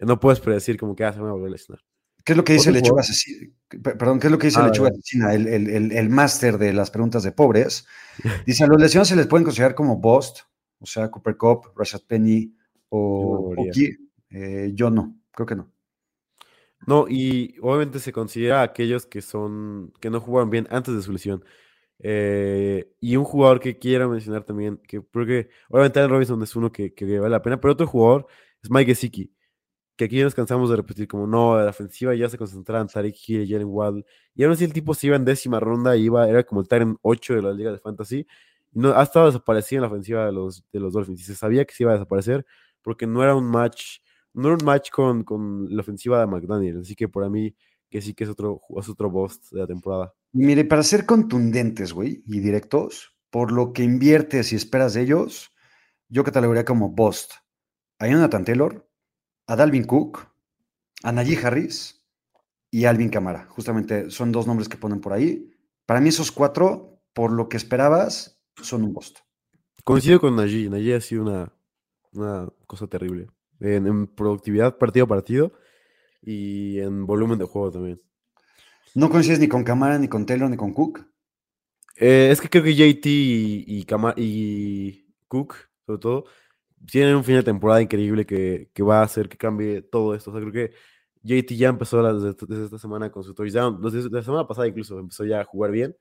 no puedes predecir como que, ah, se van a volver a lesionar. ¿Qué es lo que dice Otro Lechuga. Asesina? Perdón, ¿qué es lo que dice Ah, Lechuga. Asesina? El, el, el, el máster de las preguntas de pobres. Dice, a los lesionados se les pueden considerar como Bost, o sea, Cooper Cup, Rashad Penny Yo no o. Oki. Eh, yo no, creo que no. No, y obviamente se considera a aquellos que son, que no jugaron bien antes de su lesión. Eh, y un jugador que quiero mencionar también, que porque obviamente Allen Robinson es uno que, que vale la pena, pero otro jugador es Mike Gesicki, que aquí ya nos cansamos de repetir como no, la ofensiva ya se concentraba en Tariq Hill y Jalen Waddle, y aún así el tipo se iba en décima ronda, y iba, era como el Tyrant 8 de la liga de fantasy, no, ha estado desaparecido en la ofensiva de los, de los Dolphins, y se sabía que se iba a desaparecer porque no era un match, no era un match con, con la ofensiva de McDaniel, así que para mí que sí que es otro, es otro de la temporada. Mire, para ser contundentes, güey, y directos, por lo que inviertes y esperas de ellos, yo catalogaría como Bost a Jonathan Taylor, a Dalvin Cook, a Najee Harris y Alvin Camara. Justamente son dos nombres que ponen por ahí. Para mí esos cuatro, por lo que esperabas, son un Bost. Coincido con Najee, Najee ha sido una, una cosa terrible. En, en productividad partido a partido y en volumen de juego también. No coincides ni con Camara, ni con Taylor, ni con Cook. Eh, es que creo que JT y, y, y Cook, sobre todo, tienen un fin de temporada increíble que, que va a hacer que cambie todo esto. O sea, creo que JT ya empezó la- desde, desde esta semana con su touchdown. Desde la semana pasada incluso empezó ya a jugar bien.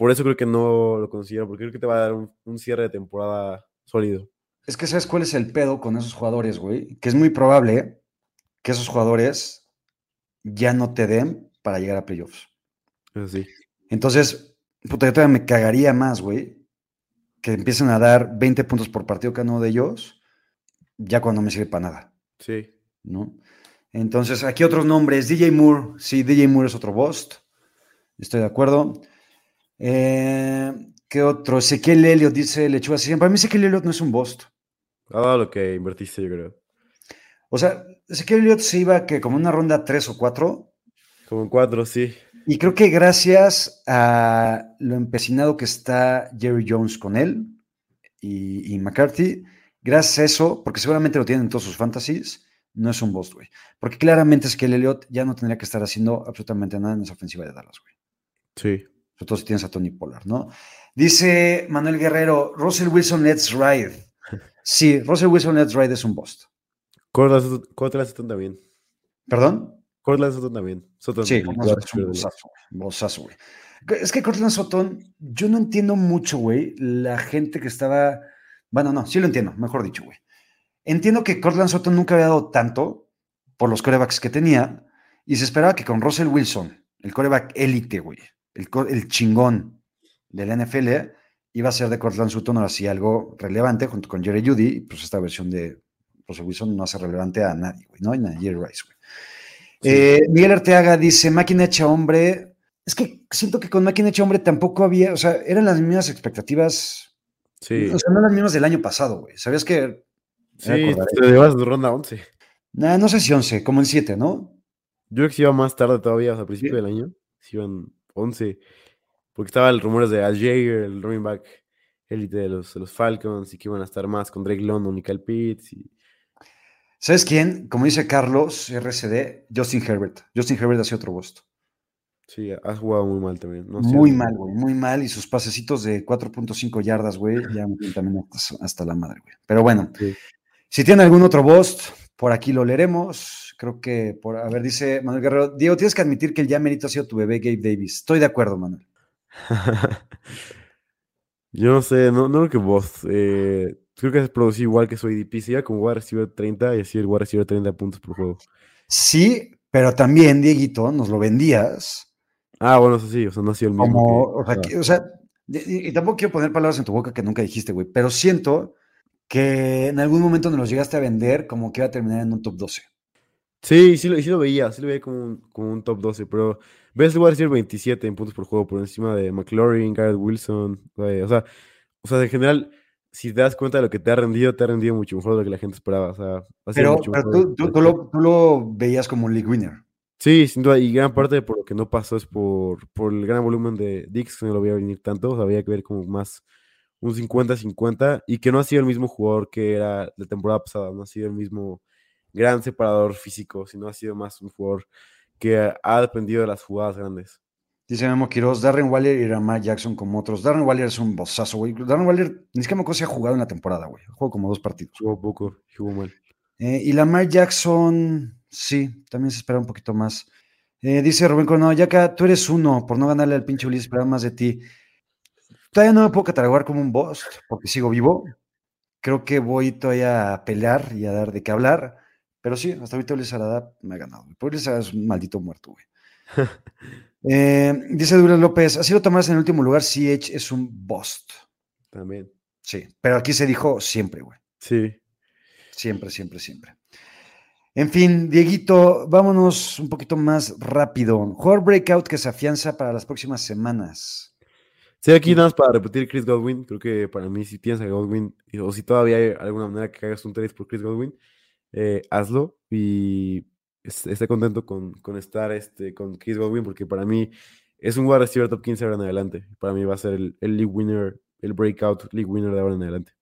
Por eso creo que no lo considero, porque creo que te va a dar un, un cierre de temporada sólido. Es que sabes cuál es el pedo con esos jugadores, güey. Que es muy probable que esos jugadores ya no te den para llegar a playoffs. Sí. Entonces, puta, yo todavía me cagaría más, güey, que empiecen a dar 20 puntos por partido cada uno de ellos, ya cuando me sirve para nada, Sí. ¿no? Entonces, aquí otros nombres. DJ Moore, sí, DJ Moore es otro bust. Estoy de acuerdo. Eh, ¿Qué otro? Ezequiel Elliott dice Lechuga. asesina. Para mí Ezequiel Elliott no es un. Ha dado lo que invertiste, yo creo. O sea, Ezequiel Elliott se iba que como una ronda 3 o 4. Como en cuatro, sí. Y creo que gracias a lo empecinado que está Jerry Jones con él y, y McCarthy, gracias a eso, porque seguramente lo tienen en todos sus fantasies, no es un bust, güey. Porque claramente es que el Elliott ya no tendría que estar haciendo absolutamente nada en esa ofensiva de Dallas, güey. Sí. Sobre todo si tienes a Tony Pollard, ¿no? Dice Manuel Guerrero, Russell Wilson, let's ride. Sí, Russell Wilson, let's ride es un bust. Cortland Sutton también. ¿Perdón? Cortland Sutton también. Sutton, Sí, bozazo, güey. Es que Cortland Sutton, yo no entiendo mucho, güey, la gente que estaba. Bueno, no, sí lo entiendo, mejor dicho, güey. Entiendo que Cortland Sutton nunca había dado tanto por los corebacks que tenía y se esperaba que con Russell Wilson, el coreback élite, güey, el, chingón de la NFL, iba a ser de Cortland Sutton ahora sí algo relevante junto con Jerry Judy, y pues esta versión de Russell Wilson no hace relevante a nadie, güey, ¿no? Y a Jerry Rice, güey. Eh, Miguel Arteaga dice, máquina hecha hombre. Es que siento que con máquina hecha hombre tampoco había, o sea, eran las mismas expectativas, Sí. o sea, no las mismas del año pasado, güey. ¿Sabías que? Sí, te llevas de ronda 11. Nah, no sé si 11, como en 7, ¿no? Yo creo que se iba más tarde todavía, o sea, a principio Sí. del año. Se iban 11. Porque estaba el rumores de Al Jaeger, el running back élite de los, de los Falcons, y que iban a estar más con Drake London y Cal Pitts. Y... ¿Sabes quién? Como dice Carlos, RCD, Justin Herbert. Justin Herbert hace otro bosto. Sí, has jugado muy mal también. No muy mal, güey, muy mal. Y sus pasecitos de 4.5 yardas, güey, ya también hasta, hasta la madre, güey. Pero bueno, Sí. si tienen algún otro bost, por aquí lo leeremos. Creo que, por, a ver, dice Manuel Guerrero, Diego, tienes que admitir que el ya merito ha sido tu bebé Gabe Davis. Estoy de acuerdo, Manuel. Yo no sé, no, no creo que vos. eh, creo que producí igual que soy DP. Si iba como wide receiver 30 y así el wide receiver 30 puntos por juego. Sí, pero también, Dieguito, nos lo vendías Ah, bueno, eso sí, o sea, no ha sido el mismo. como, que- o sea, que- o sea, y, y tampoco quiero poner palabras en tu boca que nunca dijiste, güey, pero siento que en algún momento nos los llegaste a vender como que iba a terminar en un top 12. Sí, sí lo, sí lo veía, sí lo veía como un, como un top 12, pero ves el wide receiver 27 en puntos por juego por encima de McLaurin, Garrett Wilson, o sea, o sea, en general, si te das cuenta de lo que te ha rendido, te ha rendido mucho mejor de lo que la gente esperaba, o sea, Pero, mucho pero mejor tú, tú- de- tú lo, tú lo veías como un league winner. Sí, sin duda, y gran parte de por lo que no pasó es por, por el gran volumen de Dix, que no lo veía venir tanto, o sea, había que ver como más un 50-50, y que no ha sido el mismo jugador que era la temporada pasada, no ha sido el mismo gran separador físico, sino ha sido más un jugador que ha- dependido de las jugadas grandes. Dice Memo Quiroz, Darren Waller y Ramar Jackson como otros. Darren Waller es un bozazo, güey. Darren Waller ni siquiera me si ha jugado en la temporada, güey. Jugó como dos partidos. Jugó poco, jugó mal. Eh, y Lamar Jackson, sí, también se espera un poquito más. Eh, dice Rubén Coronado, ya que tú eres uno, por no ganarle al pinche Ulises, esperaba más de ti. Todavía no me puedo catalogar como un boss, porque sigo vivo. Creo que voy todavía a pelear y a dar de qué hablar. Pero sí, hasta ahorita Ulises Arada me ha ganado. Ulises Arada es un maldito muerto, güey. Eh, dice Douglas López, así lo tomas en el último lugar, CH es un bust. También. Sí, pero aquí se dijo siempre, güey. Sí. Siempre, siempre, siempre. En fin, Dieguito, vámonos un poquito más rápido. Jugador breakout que se afianza para las próximas semanas. Sí, aquí nada más para repetir Chris Godwin, creo que para mí si tienes a Godwin, o si todavía hay alguna manera que hagas un trade por Chris Godwin, eh, hazlo y es- esté contento con, con estar este, con Chris Godwin, porque para mí es un wide receiver top 15 ahora en adelante. Para mí va a ser el, el league winner, el breakout league winner de ahora en adelante.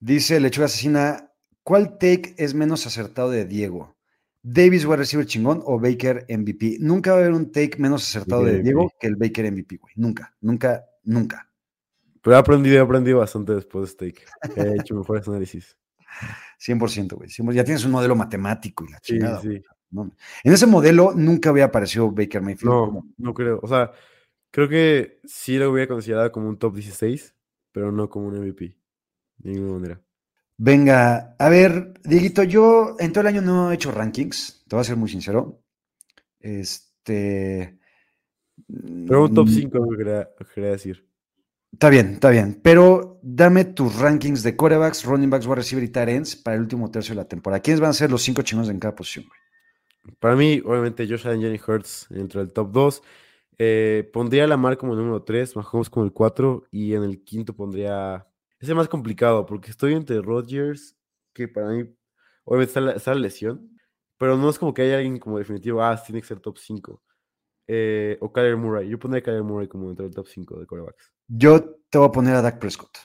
Dice Lechuga Asesina, ¿cuál take es menos acertado de Diego? ¿Davis wide receiver chingón o Baker MVP? Nunca va a haber un take menos acertado Baker de Diego MVP. que el Baker MVP, güey. Nunca, nunca, nunca. Pero he aprendido, he aprendido bastante después de Steak. He hecho mejores análisis. 100%, güey. 100%. Ya tienes un modelo matemático y la Sí, chingada. sí. No, en ese modelo nunca había aparecido Baker Mayfield. No, como- no creo. O sea, creo que sí lo hubiera considerado como un top 16, pero no como un MVP. De ninguna manera. Venga, a ver, Dieguito, yo en todo el año no he hecho rankings, te voy a ser muy sincero. Este. Pero un top mm, 5 lo quería, lo quería decir. Está bien, está bien. Pero dame tus rankings de quarterbacks, running backs, wide receiver y tight ends para el último tercio de la temporada. ¿Quiénes van a ser los cinco chingones en cada posición, güey? Para mí, obviamente, Josh Allen, Jenny Hurts dentro del top 2. Eh, pondría a Lamar como número 3, Mahomes como el 4 y en el quinto pondría... Ese es más complicado porque estoy entre Rodgers, que para mí, obviamente está la, lesión, pero no es como que haya alguien como definitivo, ah, tiene que ser top 5. Eh, o Kyler Murray. Yo pondría a Kyler Murray como dentro del top 5 de quarterbacks. Yo te voy a poner a Dak Prescott.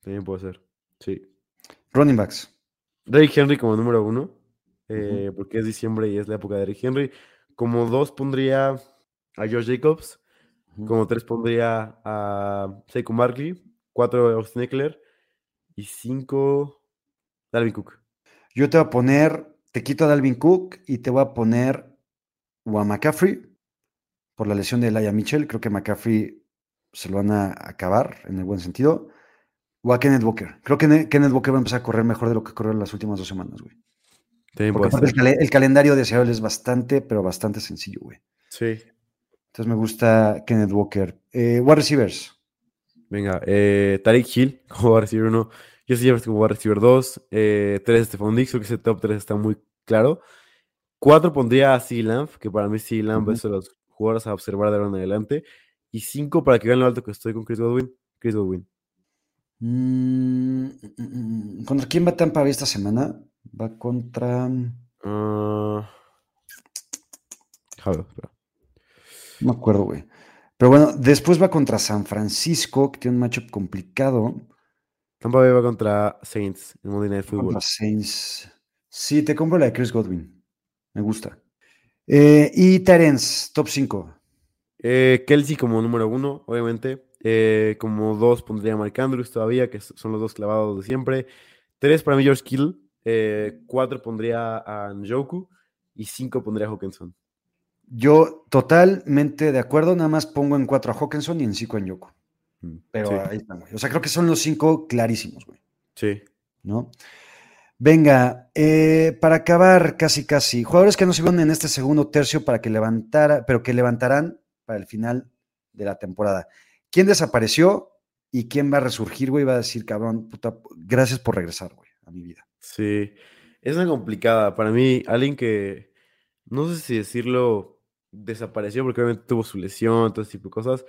También puede ser. Sí. Running backs. Derrick Henry como número uno, eh, porque es diciembre y es la época de Derrick Henry. Como dos pondría a Josh Jacobs. Como tres pondría a Saquon Barkley. Cuatro a Austin Eckler. Y cinco Dalvin Cook. Yo te voy a poner, te quito a Dalvin Cook y te voy a poner o a McCaffrey por la lesión de Elijah Mitchell. Creo que McCaffrey se lo van a acabar en el buen sentido. O a Kenneth Walker. Creo que Ne- Kenneth Walker va a empezar a correr mejor de lo que corrió en las últimas dos semanas, güey. Aparte el, cale- el calendario de Seattle es bastante, pero bastante sencillo, güey. Sí. Entonces me gusta Kenneth Walker. Eh, wide receivers. Venga, eh, Tariq Hill como wide receiver 1. Yo sí como wide receiver 2. Eh, 3 Stephon Dix. Creo que ese top 3 está muy claro. 4 pondría a C. Lamb, que para mí C. Lamb Ujú. es de los jugadores a observar de ahora en adelante. Y 5 para que vean lo alto que estoy con Chris Godwin. Chris Godwin. Mm, mm, mm, ¿Contra quién va Tampa Bay esta semana? Va contra. No ver, espera. me acuerdo, güey. Pero bueno, después va contra San Francisco, que tiene un matchup complicado. Tampa Bay va contra Saints en Monday Night Football. Contra Saints. Sí, te compro la de Chris Godwin. Me gusta. Eh, y Terence, top 5. Eh, Kelsey como número uno, obviamente. Eh, como dos pondría a Mark Andrews todavía, que son los dos clavados de siempre. Tres para mí George Kittle. Eh, cuatro pondría a Njoku. Y cinco pondría a Hawkinson. Yo totalmente de acuerdo, nada más pongo en 4 a Hawkinson y en 5 a Yoko. Mm, Pero sí, ahí están, güey. O sea, creo que son los 5 clarísimos, güey. sí. ¿no? Venga, eh, para acabar casi casi, jugadores que no se vieron en este segundo tercio para que levantara, pero que levantarán para el final de la temporada. ¿Quién desapareció y quién va a resurgir, güey? Va a decir, cabrón, puta, gracias por regresar, güey, a mi vida. Sí, es una complicada. Para mí, alguien que no sé si decirlo desapareció porque obviamente tuvo su lesión, todo ese tipo de cosas.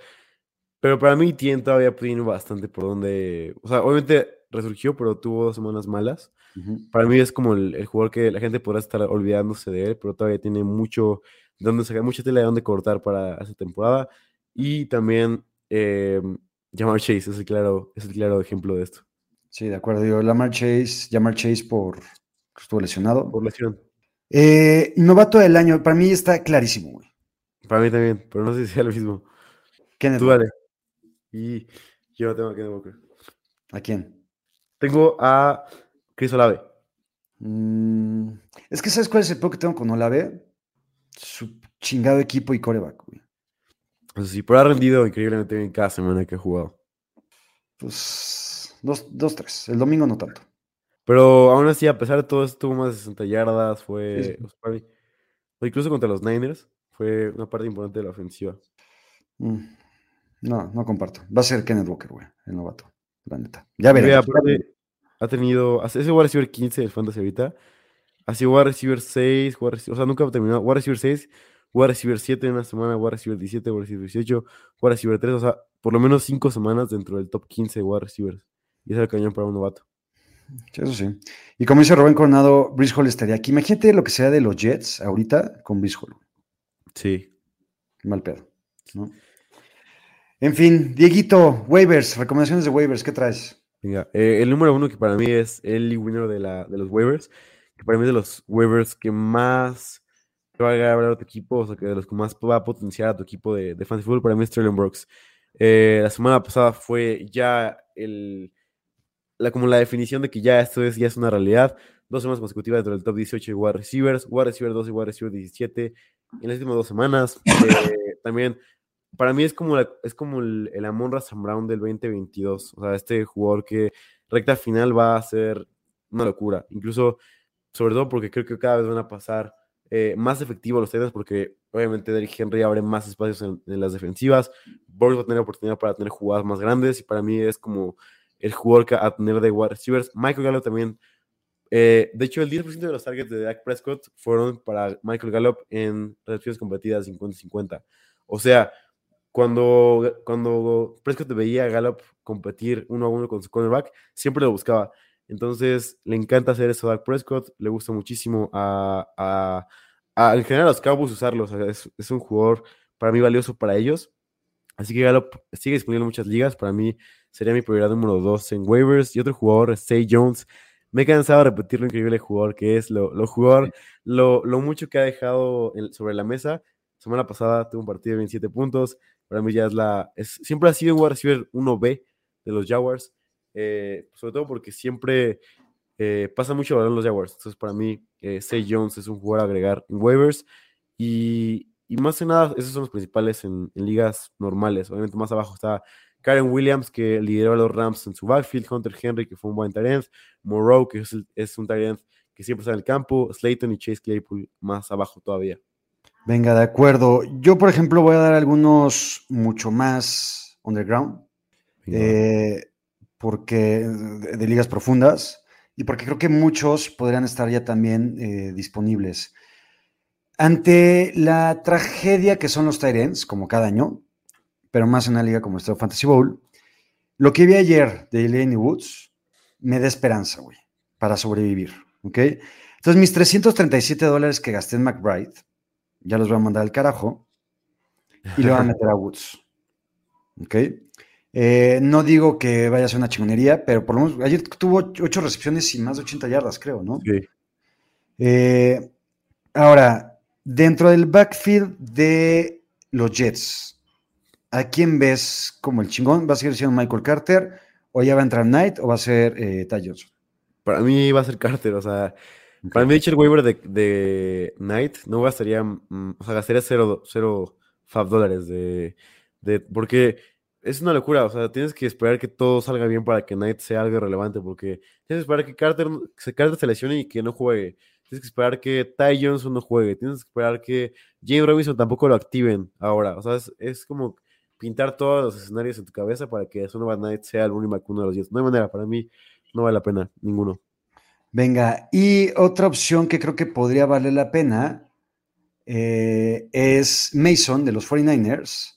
Pero para mí tiene todavía tiene bastante por donde. O sea, obviamente resurgió, pero tuvo dos semanas malas. Ujú. Para mí es como el, el jugador que la gente podrá estar olvidándose de él, pero todavía tiene mucho donde sacar, mucha tela de donde cortar para esta temporada. Y también eh, Jamar Chase es el claro, es el claro ejemplo de esto. Sí, de acuerdo. Yo, Lamar Chase, Lamar Chase por estuvo lesionado. Por lesión. Eh, novato del año, para mí está clarísimo, güey. Para mí también, pero no sé si sea lo mismo. Kenneth Tú dale. Y yo no tengo a Kenneth Walker. ¿A quién? Tengo a Chris Olave. Mm, es que ¿sabes cuál es el peor que tengo con Olave? Su chingado equipo y coreback, güey. Eso sí, pero ha rendido increíblemente bien cada semana que ha jugado. Pues dos, dos, tres. El domingo no tanto. Pero aún así, a pesar de todo eso, tuvo más de 60 yardas. Fue. Sí. incluso contra los Niners. Fue una parte importante de la ofensiva. Mm, No, no comparto. Va a ser Kenneth Walker, güey, el novato. La neta. Ya aparte, ha tenido. hace- Ese wide receiver 15 del Fantasy ahorita. Sido wide receiver 6. wide reci- o sea, nunca ha terminado. Wide receiver 6. Wide receiver 7 en una semana. Wide receiver 17. Wide receiver 18. Wide receiver 3. O sea, por lo menos 5 semanas dentro del top 15 de wide receivers. Y es el cañón para un novato. Sí, eso sí. Y como dice Rubén Coronado, Brice Hall estaría aquí. Imagínate lo que sea de los Jets ahorita con Brice Hall. Sí. Mal pedo. ¿no? En fin, Dieguito, waivers, recomendaciones de waivers, ¿qué traes? Venga, eh, el número uno que para mí es el winner de, la, de los waivers, para mí es de los waivers que más te va a ganar a tu equipo, o sea, que de los que más va a potenciar a tu equipo de, de fantasy football, para mí es Traylon Brooks. Eh, la semana pasada fue ya el, la, como la definición de que ya esto es, ya es una realidad. Dos semanas consecutivas dentro del top 18 de wide receivers, wide receiver 12 y wide receiver 17 en las últimas dos semanas. Eh, también, para mí es como, es como el, el Amon Razan Brown del 2022. O sea, este jugador que recta final va a ser una locura. Incluso, sobre todo porque creo que cada vez van a pasar eh, más efectivos los Titans porque obviamente Derrick Henry abre más espacios en, las defensivas. Borges va a tener oportunidad para tener jugadas más grandes y para mí es como el jugador que a tener de wide receivers. Michael Gallup también. Eh, de hecho, el 10% de los targets de Dak Prescott fueron para Michael Gallup en recepciones competidas 50-50. O sea, cuando, cuando Prescott veía a Gallup competir uno a uno con su cornerback, siempre lo buscaba. Entonces, le encanta hacer eso a Dak Prescott, le gusta muchísimo a, a, en general a los Cowboys usarlos. es, un jugador para mí valioso para ellos. Así que Gallup sigue disponible en muchas ligas. Para mí sería mi prioridad número dos en waivers. Y otro jugador, Say Jones. Me he cansado de repetir lo increíble jugador que es, lo, lo jugador, lo, lo, mucho que ha dejado sobre la mesa. Semana pasada tuvo un partido de 27 puntos. Para mí ya es la. Es, siempre ha sido un wide receiver 1B de los Jaguars. Eh, sobre todo porque siempre eh, pasa mucho valor en los Jaguars. Entonces, para mí, eh, Say Jones es un jugador a agregar en waivers. Y, y más que nada, esos son los principales en, ligas normales. Obviamente, más abajo está Karen Williams, que lideró a los Rams en su backfield. Hunter Henry, que fue un buen talent. Moreau, que es, es un talent que siempre está en el campo. Slayton y Chase Claypool más abajo todavía. Venga, de acuerdo. Yo, por ejemplo, voy a dar algunos mucho más underground. Eh, porque de, ligas profundas y porque creo que muchos podrían estar ya también eh, disponibles. Ante la tragedia que son los Tyrants, como cada año, pero más en una liga como esta Fantasy Bowl, lo que vi ayer de Elaine Woods me da esperanza, güey, para sobrevivir, ¿ok? Entonces, mis 337 dólares que gasté en McBride, ya los voy a mandar al carajo y le voy a meter a Woods, ¿ok? Eh, no digo que vaya a ser una chingonería, pero por lo menos ayer tuvo ocho recepciones y más de 80 yardas, creo, ¿no? Sí. Eh, ahora, dentro del backfield de los Jets, ¿a quién ves como el chingón? ¿Va a seguir siendo Michael Carter? ¿O ya va a entrar Knight? ¿O va a ser eh, Ty Johnson? Para mí va a ser Carter, o sea, para mí, el waiver de, de, Knight no gastaría, mm, o sea, gastaría cero, cero fab dólares de, de, porque es una locura, o sea, tienes que esperar que todo salga bien para que Knight sea algo relevante, porque tienes que esperar que Carter, se, Carter se lesione y que no juegue. Tienes que esperar que Ty Johnson no juegue. Tienes que esperar que James Robinson tampoco lo activen ahora. O sea, es, como pintar todos los escenarios en tu cabeza para que Sonova Knight sea el único uno de los 10. No hay manera, para mí no vale la pena, ninguno. Venga, y otra opción que creo que podría valer la pena eh, es Mason de los 49ers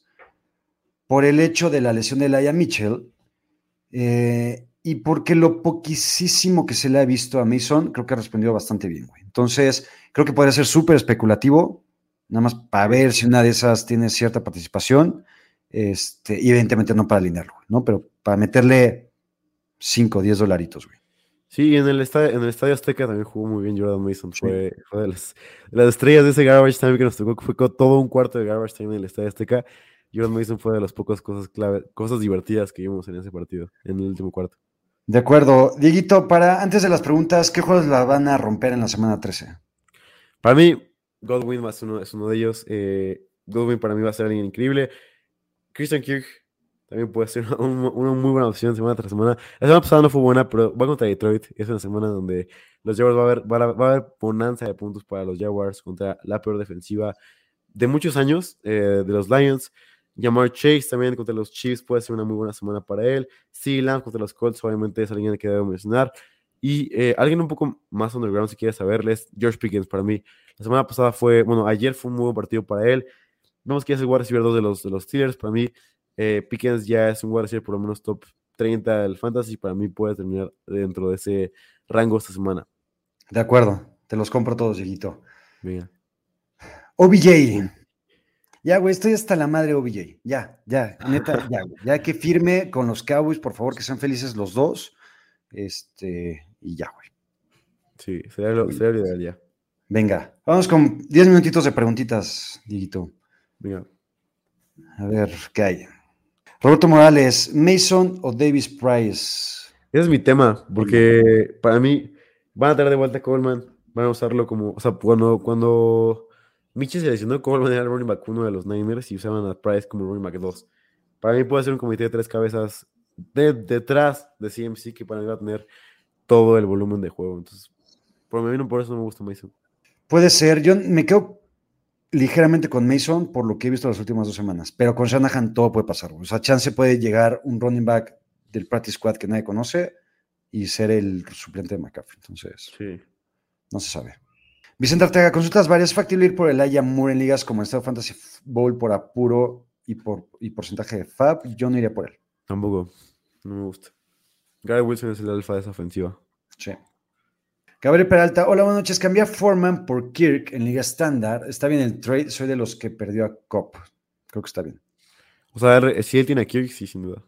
por el hecho de la lesión de Laia Mitchell eh, y porque lo poquísimo que se le ha visto a Mason, creo que ha respondido bastante bien, güey. Entonces, creo que podría ser súper especulativo, nada más para ver si una de esas tiene cierta participación, este, y evidentemente no para alinearlo, ¿no? Pero para meterle 5 o 10 dolaritos, güey. Sí, en el, estadio, en el Estadio Azteca también jugó muy bien Jordan Mason. Fue, de las, estrellas de ese garbage time que nos tocó, fue todo un cuarto de garbage time en el Estadio Azteca. Jordan Mason fue de las pocas cosas clave, cosas divertidas que vimos en ese partido, en el último cuarto. De acuerdo. Dieguito, para antes de las preguntas, ¿qué juegos la van a romper en la semana 13? Para mí, Godwin es uno, es uno de ellos. Eh, Godwin para mí va a ser alguien increíble. Christian Kirk también puede ser una, muy buena opción semana tras semana. La semana pasada no fue buena, pero va contra Detroit. Es una semana donde los Jaguars va a haber, va a, haber bonanza de puntos para los Jaguars contra la peor defensiva de muchos años eh, de los Lions. Jamar Chase también contra los Chiefs puede ser una muy buena semana para él. Lamb contra los Colts, obviamente es alguien que debo mencionar. Y eh, alguien un poco más underground, si quieres saberles, George Pickens para mí. La semana pasada fue, bueno, ayer fue un muy buen partido para él. Vemos que es el wide receiver 2 de los, de los Steelers. Para mí, eh, Pickens ya es un wide receiver por lo menos top 30 del fantasy. Para mí puede terminar dentro de ese rango esta semana. De acuerdo, te los compro todos. Bien. OBJ, ya, güey, estoy hasta la madre OBJ. Ya, ya, neta, ya, güey. Ya que firme con los Cowboys, por favor, que sean felices los dos. Este, y ya, güey. Sí, sería lo, ideal ya. Venga, vamos con 10 minutitos de preguntitas, Digito. Venga. A ver, ¿qué hay? Roberto Morales, Mason o Davis Price. Ese es mi tema, porque para mí van a traer de vuelta a Coleman, van a usarlo como, o sea, cuando, cuando Mitchell se lesionó, Coleman era el running back uno de los Niners y usaban a Price como running back 2. Para mí puede ser un comité de tres cabezas de, detrás de CMC que para mí va a tener todo el volumen de juego. Entonces, por mí no por eso no me gusta Mason. Puede ser, yo me quedo ligeramente con Mason por lo que he visto las últimas dos semanas, pero con Shanahan todo puede pasar. O sea, chance puede llegar un running back del practice squad que nadie conoce y ser el suplente de McCaffrey. Entonces, Sí. no se sabe. Vicente Arteaga, consultas varias. ¿Es factible ir por el Aya Moore en ligas como el Estado Fantasy Bowl por apuro y por y porcentaje de FAB? Yo no iría por él. Tampoco. No me gusta. Gary Wilson es el alfa de esa ofensiva. Sí. Gabriel Peralta, hola, buenas noches. Cambié a Foreman por Kirk en Liga Estándar. Está bien el trade, soy de los que perdió a Cop. Creo que está bien. O sea, si él tiene a Kirk, sí, sin duda.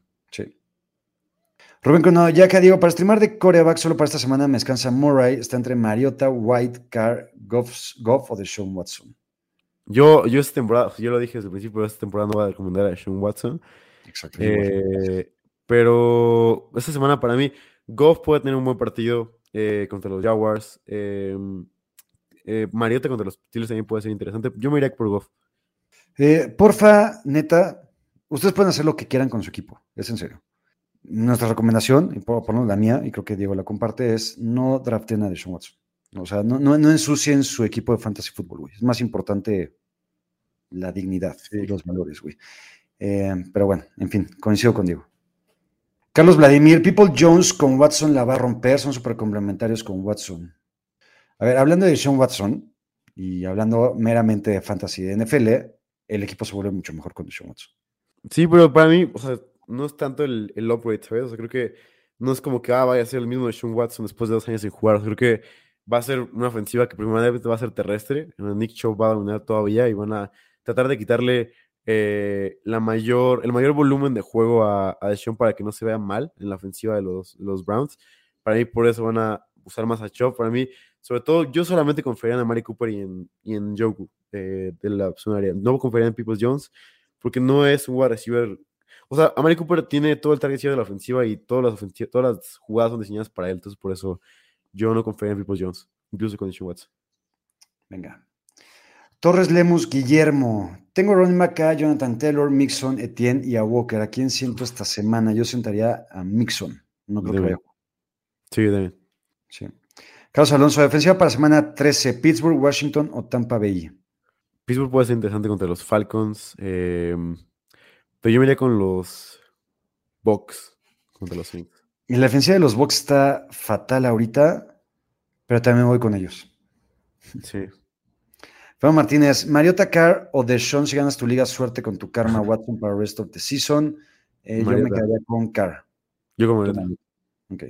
Rubén Coronado, ya que digo, para streamar de coreback solo para esta semana me descansa Murray. Está entre Mariota, White, Carr, Goff, Goff o de Sean Watson. Yo, yo esta temporada, yo lo dije desde el principio, esta temporada no voy a recomendar a Sean Watson. Exacto. Eh, pero esta semana para mí, Goff puede tener un buen partido eh, contra los Jaguars. eh, Mariota contra los Steelers también puede ser interesante. Yo me iría por Goff. Porfa, neta, ustedes pueden hacer lo que quieran con su equipo, es en serio. Nuestra recomendación, y por ponerlo la mía, y creo que Diego la comparte, es no draften a Deshaun Watson. O sea, no, no, no ensucien su equipo de fantasy fútbol, güey. Es más importante la dignidad y los valores, güey. Eh, pero bueno, en fin, coincido con Diego. Carlos Vladimir, People Jones con Watson la va a romper, son súper complementarios con Watson. A ver, hablando de Sean Watson y hablando meramente de fantasy de NFL, el equipo se vuelve mucho mejor con Deshaun Watson. Sí, pero para mí, o sea, no es tanto el, el upgrade, ¿sabes? O sea, creo que no es como que ah, vaya a ser el mismo de Sean Watson después de dos años sin jugar. Creo que va a ser una ofensiva que primeramente va a ser terrestre. Nick Chubb va a dominar todavía y van a tratar de quitarle eh, la mayor, el mayor volumen de juego a, a Deshaun para que no se vea mal en la ofensiva de los, los Browns. Para mí, por eso van a usar más a Chubb. Para mí, sobre todo, yo solamente confiaría en Amari Cooper y en, y en Joku eh, de la opción área. No confiaría en Peoples Jones porque no es un wide receiver. O sea, Amari Cooper tiene todo el target de la ofensiva y todas las, ofensi- todas las jugadas son diseñadas para él. Entonces, por eso yo no confiaría en Peoples Jones, incluso con Deshaun Watson. Venga. Torres Lemus Guillermo. Tengo Ronnie Maca, Jonathan Taylor, Mixon, Etienne y a Walker. ¿A quién siento esta semana? Yo sentaría a Mixon. No creo que vaya. a. Sí, también. Sí. Carlos Alonso, defensiva para semana 13, Pittsburgh, Washington o Tampa Bay. Pittsburgh puede ser interesante contra los Falcons. eh, pero yo me iría con los Bucks contra los Saints. Y la defensiva de los Bucks está fatal ahorita, pero también voy con ellos. Sí. Fernando Martínez, Mariota Carr o Deshaun si ganas tu liga, suerte con tu karma Watson para el rest of the season. Eh, yo me quedaría con Carr. Yo como el- Ok.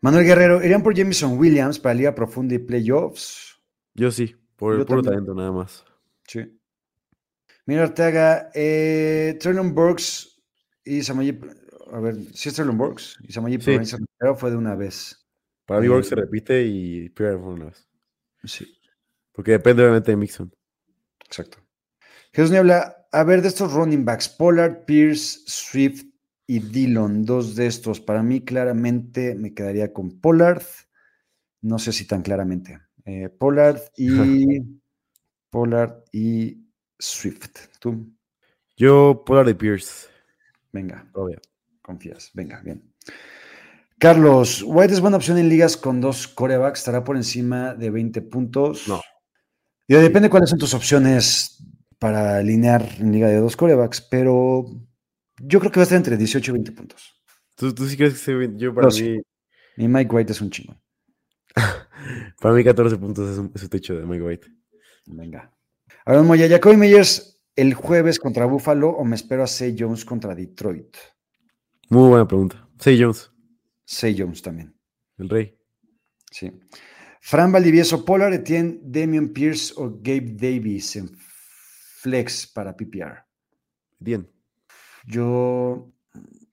Manuel Guerrero, ¿irían por Jameson Williams para Liga Profunda y Playoffs? Yo sí, por Yo el puro también. talento nada más. Sí. Mira, Arteaga, eh, Burks y Samayip. A ver, si es Traylon Burks y Samayip Sí. pero fue de una vez. Para mí, Eh, Work se repite y Pierre fue una vez. Sí, Porque depende obviamente de Mixon. exacto. Jesús Niebla, a ver, de estos running backs, Pollard, Pierce, Swift y Dillon, dos de estos. Para mí, claramente me quedaría con Pollard. No sé si tan claramente. Eh, Pollard y. Pollard y Swift. Tú, Yo, Polar de Pierce. venga. Obvio. Confías. Venga, bien. Carlos, White es buena opción en ligas con dos corebacks. Estará por encima de 20 puntos. No. Y depende cuáles son tus opciones para alinear en liga de dos corebacks, pero yo creo que va a estar entre 18 y 20 puntos. ¿Tú, tú sí crees que se ve- Yo, para Yo sí. mí, Y Mike White es un chingón. para mí 14 puntos es, un, es un techo de Mike White. Venga. Ahora, Moya, Jacoby Meyers el jueves contra Buffalo o me espero a Say Jones contra Detroit. Muy buena pregunta. Say Jones, Say Jones también. el rey. Sí. Fran Valdivieso, Pollard, Etienne, Damian Pierce o Gabe Davis en flex para PPR. Bien. Yo.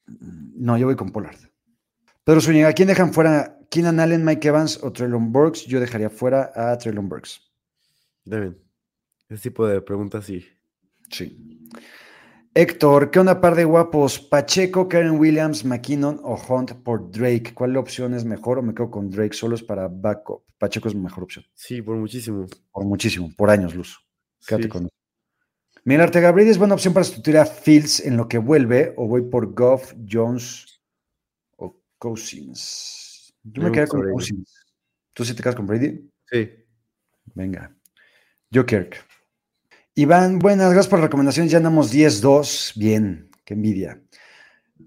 No, yo voy con Pollard. Pedro Zúñiga, ¿quién dejan fuera? ¿Keenan Allen, Mike Evans o Traylon Burks? Yo dejaría fuera a Traylon Burks. También. Ese tipo de preguntas sí. Sí. Héctor, ¿qué onda par de guapos? Pacheco, Karen Williams, McKinnon o Hunt por Drake. ¿Cuál opción es mejor o me quedo con Drake? Solo es para backup. Pacheco es mejor opción. Sí, por muchísimo. Por muchísimo, por años, Luz. Quédate Sí. con eso. Miguel Brady es buena opción para sustituir a Fields en lo que vuelve o voy por Goff, Jones o Cousins. Yo me Me quedé con Brady. Cousins. ¿Tú sí te quedas con Brady? Sí. Venga. Yo Kirk. Iván, buenas, gracias por la recomendación. Ya andamos 10-2. Bien, qué envidia.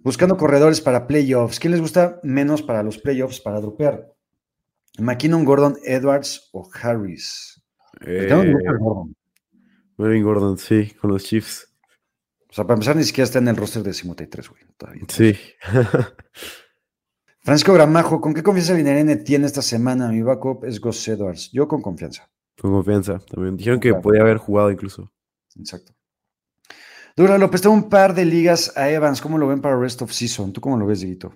Buscando corredores para playoffs. ¿Quién les gusta menos para los playoffs para dropear? McKinnon, Gordon, Edwards o Harris. Eh, Gordon. Melvin Gordon, sí, con los Chiefs. O sea, para empezar, ni siquiera está en el roster de 53, güey. Todavía. Sí. Francisco Gramajo, ¿con qué confianza alinearé en Etienne esta semana? Mi backup es Gus Edwards. Yo con confianza. Con confianza también. Dijeron que Claro. podía haber jugado incluso. Exacto. Dura López, tengo un par de ligas a Evans. ¿Cómo lo ven para rest of season? ¿Tú cómo lo ves, Dieguito?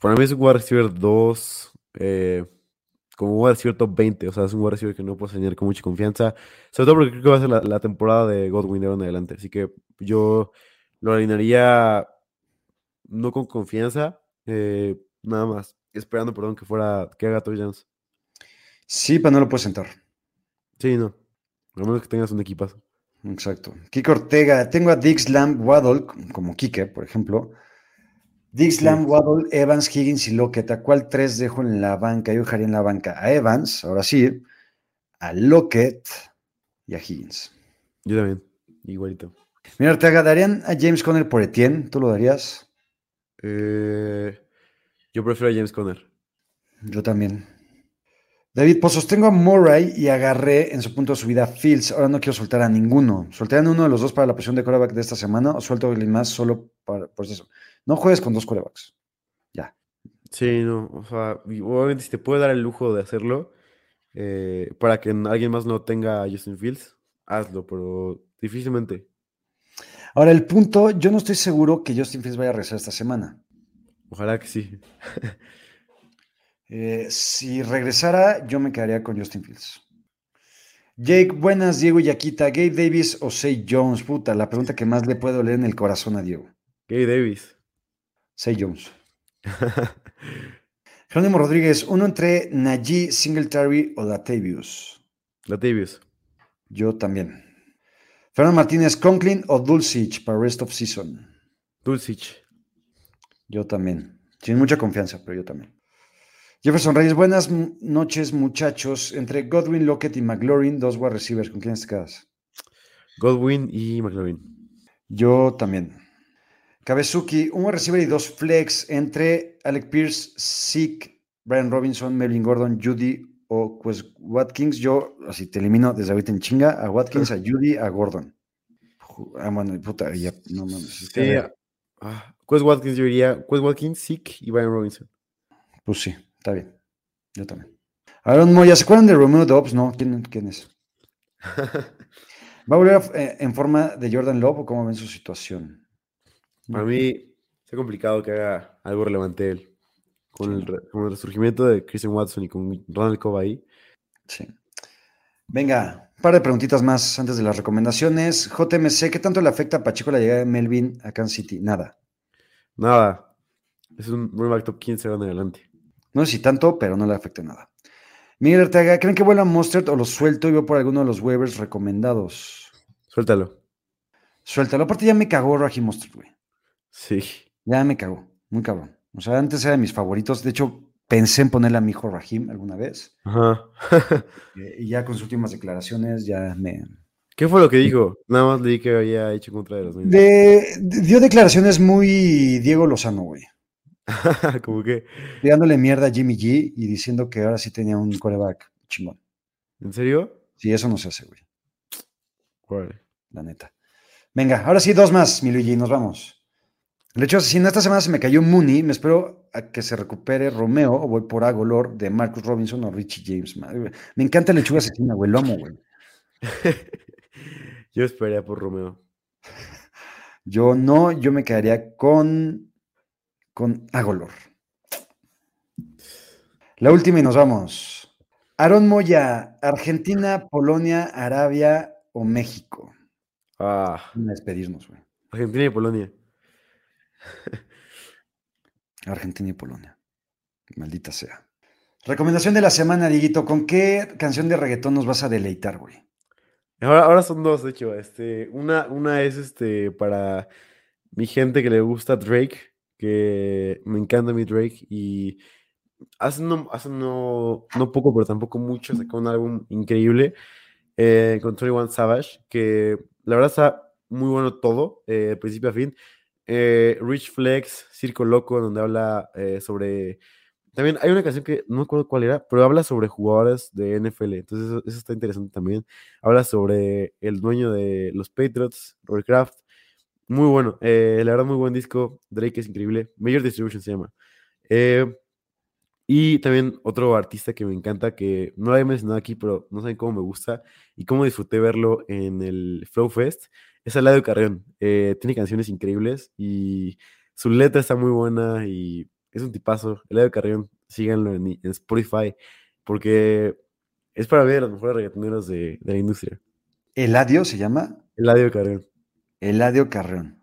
Para mí es un wide receiver 2, eh, como un wide receiver top 20. O sea, es un wide receiver que no puedo señalar con mucha confianza. Sobre todo porque creo que va a ser la, la temporada de Godwin de ahora en adelante. Así que yo lo alinearía no con confianza, eh, nada más. Esperando, perdón, que fuera, que haga touchdowns. Sí, pero no lo puedes sentar. Sí, no. A menos que tengas un equipazo. Exacto. Kike Ortega, tengo a Dix Lamb Waddle, como Kike, por ejemplo. Dix Sí. Waddle, Evans, Higgins y Lockett. ¿A cuál tres dejo en la banca? Yo dejaría en la banca a Evans, ahora sí, a Lockett y a Higgins. Yo también, igualito. Mira, Ortega, ¿darían a James Conner por Etienne? ¿Tú lo darías? Eh, yo prefiero a James Conner. Yo también. David, pues sostengo a Murray y agarré en su punto de subida a Fields. Ahora no quiero soltar a ninguno. ¿Soltarían uno de los dos para la posición de coreback de esta semana o suelto a más solo para por eso? No juegues con dos corebacks. Ya. Sí, no, o sea, obviamente si te puede dar el lujo de hacerlo, eh, para que alguien más no tenga a Justin Fields, hazlo, pero difícilmente. Ahora, el punto, yo no estoy seguro que Justin Fields vaya a regresar esta semana. Ojalá que sí. Eh, si regresara, yo me quedaría con Justin Fields. Jake, buenas, Diego y Yaquita. Gabe Davis o Say Jones, puta, la pregunta que más le puede leer en el corazón a Diego. Gay Davis. Say Jones. Jerónimo Rodríguez, uno entre Najee, Singletary o Latavius. Latavius. Yo también. Fernando Martínez, Conklin o Dulcich para rest of season. Dulcich. Yo también. Sin mucha confianza, pero yo también. Jefferson Reyes, buenas noches, muchachos. Entre Godwin, Lockett y McLaurin, dos wide receivers. ¿Con quién te quedas? Godwin y McLaurin. Yo también. Kabezuki, un wide receiver y dos flex entre Alec Pierce, Zeke, Brian Robinson, Melvin Gordon, Judy o pues Watkins. Yo, así te elimino desde ahorita en chinga, a Watkins, a Judy, a Gordon. Ah, bueno, puta, ya, no mames. Sí, ah, Quest Watkins, yo diría Quest Watkins, Zeke y Brian Robinson. pues sí, está bien. Yo también. Aaron Moya, ¿se acuerdan de Romeo Dobbs? No, ¿quién, quién es? ¿Va a volver a- eh, en forma de Jordan Love o cómo ven su situación? Para mí, está complicado que haga algo relevante él. Con el, con el resurgimiento de Christian Watson y con Ronald Cobb ahí. Sí. Venga, un par de preguntitas más antes de las recomendaciones. JMC, ¿qué tanto le afecta a Pacheco la llegada de Melvin a Kansas City? Nada. Nada. Es un running back top 15 ahora en adelante. No sé si tanto, pero no le afecta nada. Miguel Ortega, ¿creen que vuela Mustard o lo suelto y voy por alguno de los waivers recomendados? Suéltalo. Suéltalo. Aparte ya me cagó Raheem Mustard, güey. Sí. Ya me cagó. Muy cabrón. O sea, antes era de mis favoritos. De hecho, pensé en ponerle a mi hijo Raheem alguna vez. Ajá. Eh, Y ya con sus últimas declaraciones ya me... ¿Qué fue lo que dijo? Nada más leí que había hecho en contra de los de- dio declaraciones muy Diego Lozano, güey. Como que, tirándole mierda a Jimmy G y diciendo que ahora sí tenía un coreback chingón. ¿en serio? Sí, eso no se hace, güey, Órale. la neta. Venga, ahora sí, dos más, mi Luigi, nos vamos. De hecho, si en esta semana se me cayó Mooney, me espero a que se recupere Romeo o voy por Agolor de Marcus Robinson o Richie James. Madre. Me encanta Lechuga Asesina, güey, lo amo, güey. Yo esperaría por Romeo. Yo no, yo me quedaría con, con Agolor. La última y nos vamos. Aaron Moya, Argentina, Polonia, Arabia o México. Ah, Vamos a despedirnos, güey. Argentina y Polonia. Argentina y Polonia. Maldita sea. Recomendación de la semana, Dieguito. ¿Con qué canción de reggaetón nos vas a deleitar, güey? Ahora, ahora son dos, de hecho. Este, una, una es este para mi gente que le gusta Drake, que me encanta mi Drake. Y hace no, hace no, no poco, pero tampoco mucho, sacó un álbum increíble eh, con 21 Savage, que la verdad está muy bueno todo, eh, principio a fin. Eh, Rich Flex, Circo Loco, donde habla eh, sobre. También hay una canción que no me acuerdo cuál era, pero habla sobre jugadores de NFL. Entonces, eso, eso está interesante también. Habla sobre el dueño de los Patriots, Robert Kraft. Muy bueno, eh, la verdad, muy buen disco. Drake es increíble. Major Distribution se llama. Eh, y también otro artista que me encanta, que no lo había mencionado aquí, pero no saben cómo me gusta y cómo disfruté verlo en el Flow Fest, es Eladio Carrión. Eh, tiene canciones increíbles y su letra está muy buena y es un tipazo. Eladio Carrión, síganlo en, en Spotify, porque es para ver a los mejores reggaetoneros de, de la industria. Eladio se llama. Eladio Carrión. Eladio Carreón.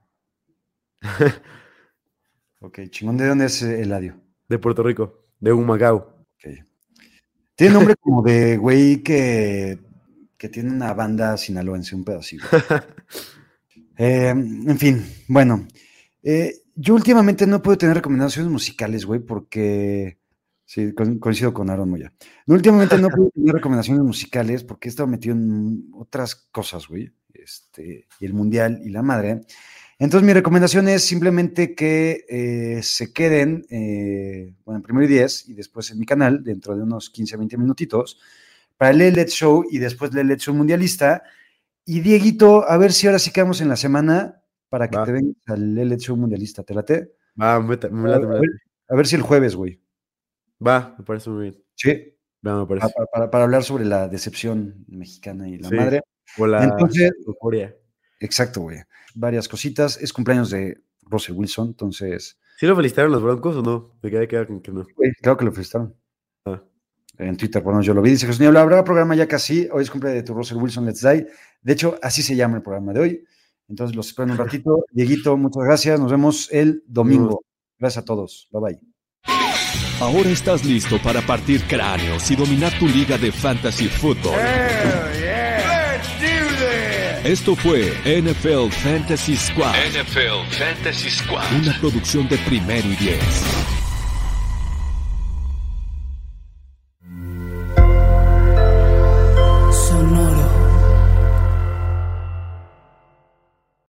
ok, chingón. ¿De dónde es eh, Eladio? De Puerto Rico, de Humacao. Ok. Tiene nombre como de güey que, que tiene una banda sinaloense, un pedacito. Eh, en fin, bueno. eh, yo últimamente no puedo tener recomendaciones musicales, güey, porque. Sí, co- coincido con Aaron Moya. Últimamente no puedo tener recomendaciones musicales porque he estado metido en otras cosas, güey. Este, y el mundial y la madre. Entonces, mi recomendación es simplemente que eh, se queden, eh, bueno, en primero y 10 y después en mi canal, dentro de unos 15, 20 minutitos, para el Let's Show y después el Let's Show Mundialista. Y Dieguito, a ver si ahora sí quedamos en la semana para que Va. te vengas al Let's Show Mundialista. ¿Te late? Va, me, me late, me ver, late. a ver si el jueves, güey. Va, me parece muy bien. Sí. Va, me Para, parece. para- para hablar sobre la decepción mexicana y la Sí. madre. O la Entonces- euforia. Exacto, güey. Varias cositas. Es cumpleaños de Russell Wilson, entonces, ¿Sí lo felicitaron los Broncos o no? Me quedé quedado con que no. claro que lo felicitaron. Ah. En Twitter, por menos yo lo vi. Dice Jesús Niebla, habrá programa ya casi. Hoy es cumpleaños de tu Russell Wilson Let's Die. De hecho, así se llama el programa de hoy. Entonces los espero en un ratito. Dieguito, muchas gracias. Nos vemos el domingo. Gracias a todos. Bye bye. Ahora estás listo para partir cráneos y dominar tu liga de fantasy football. Esto fue NFL Fantasy Squad, NFL Fantasy Squad. una producción de primero y diez.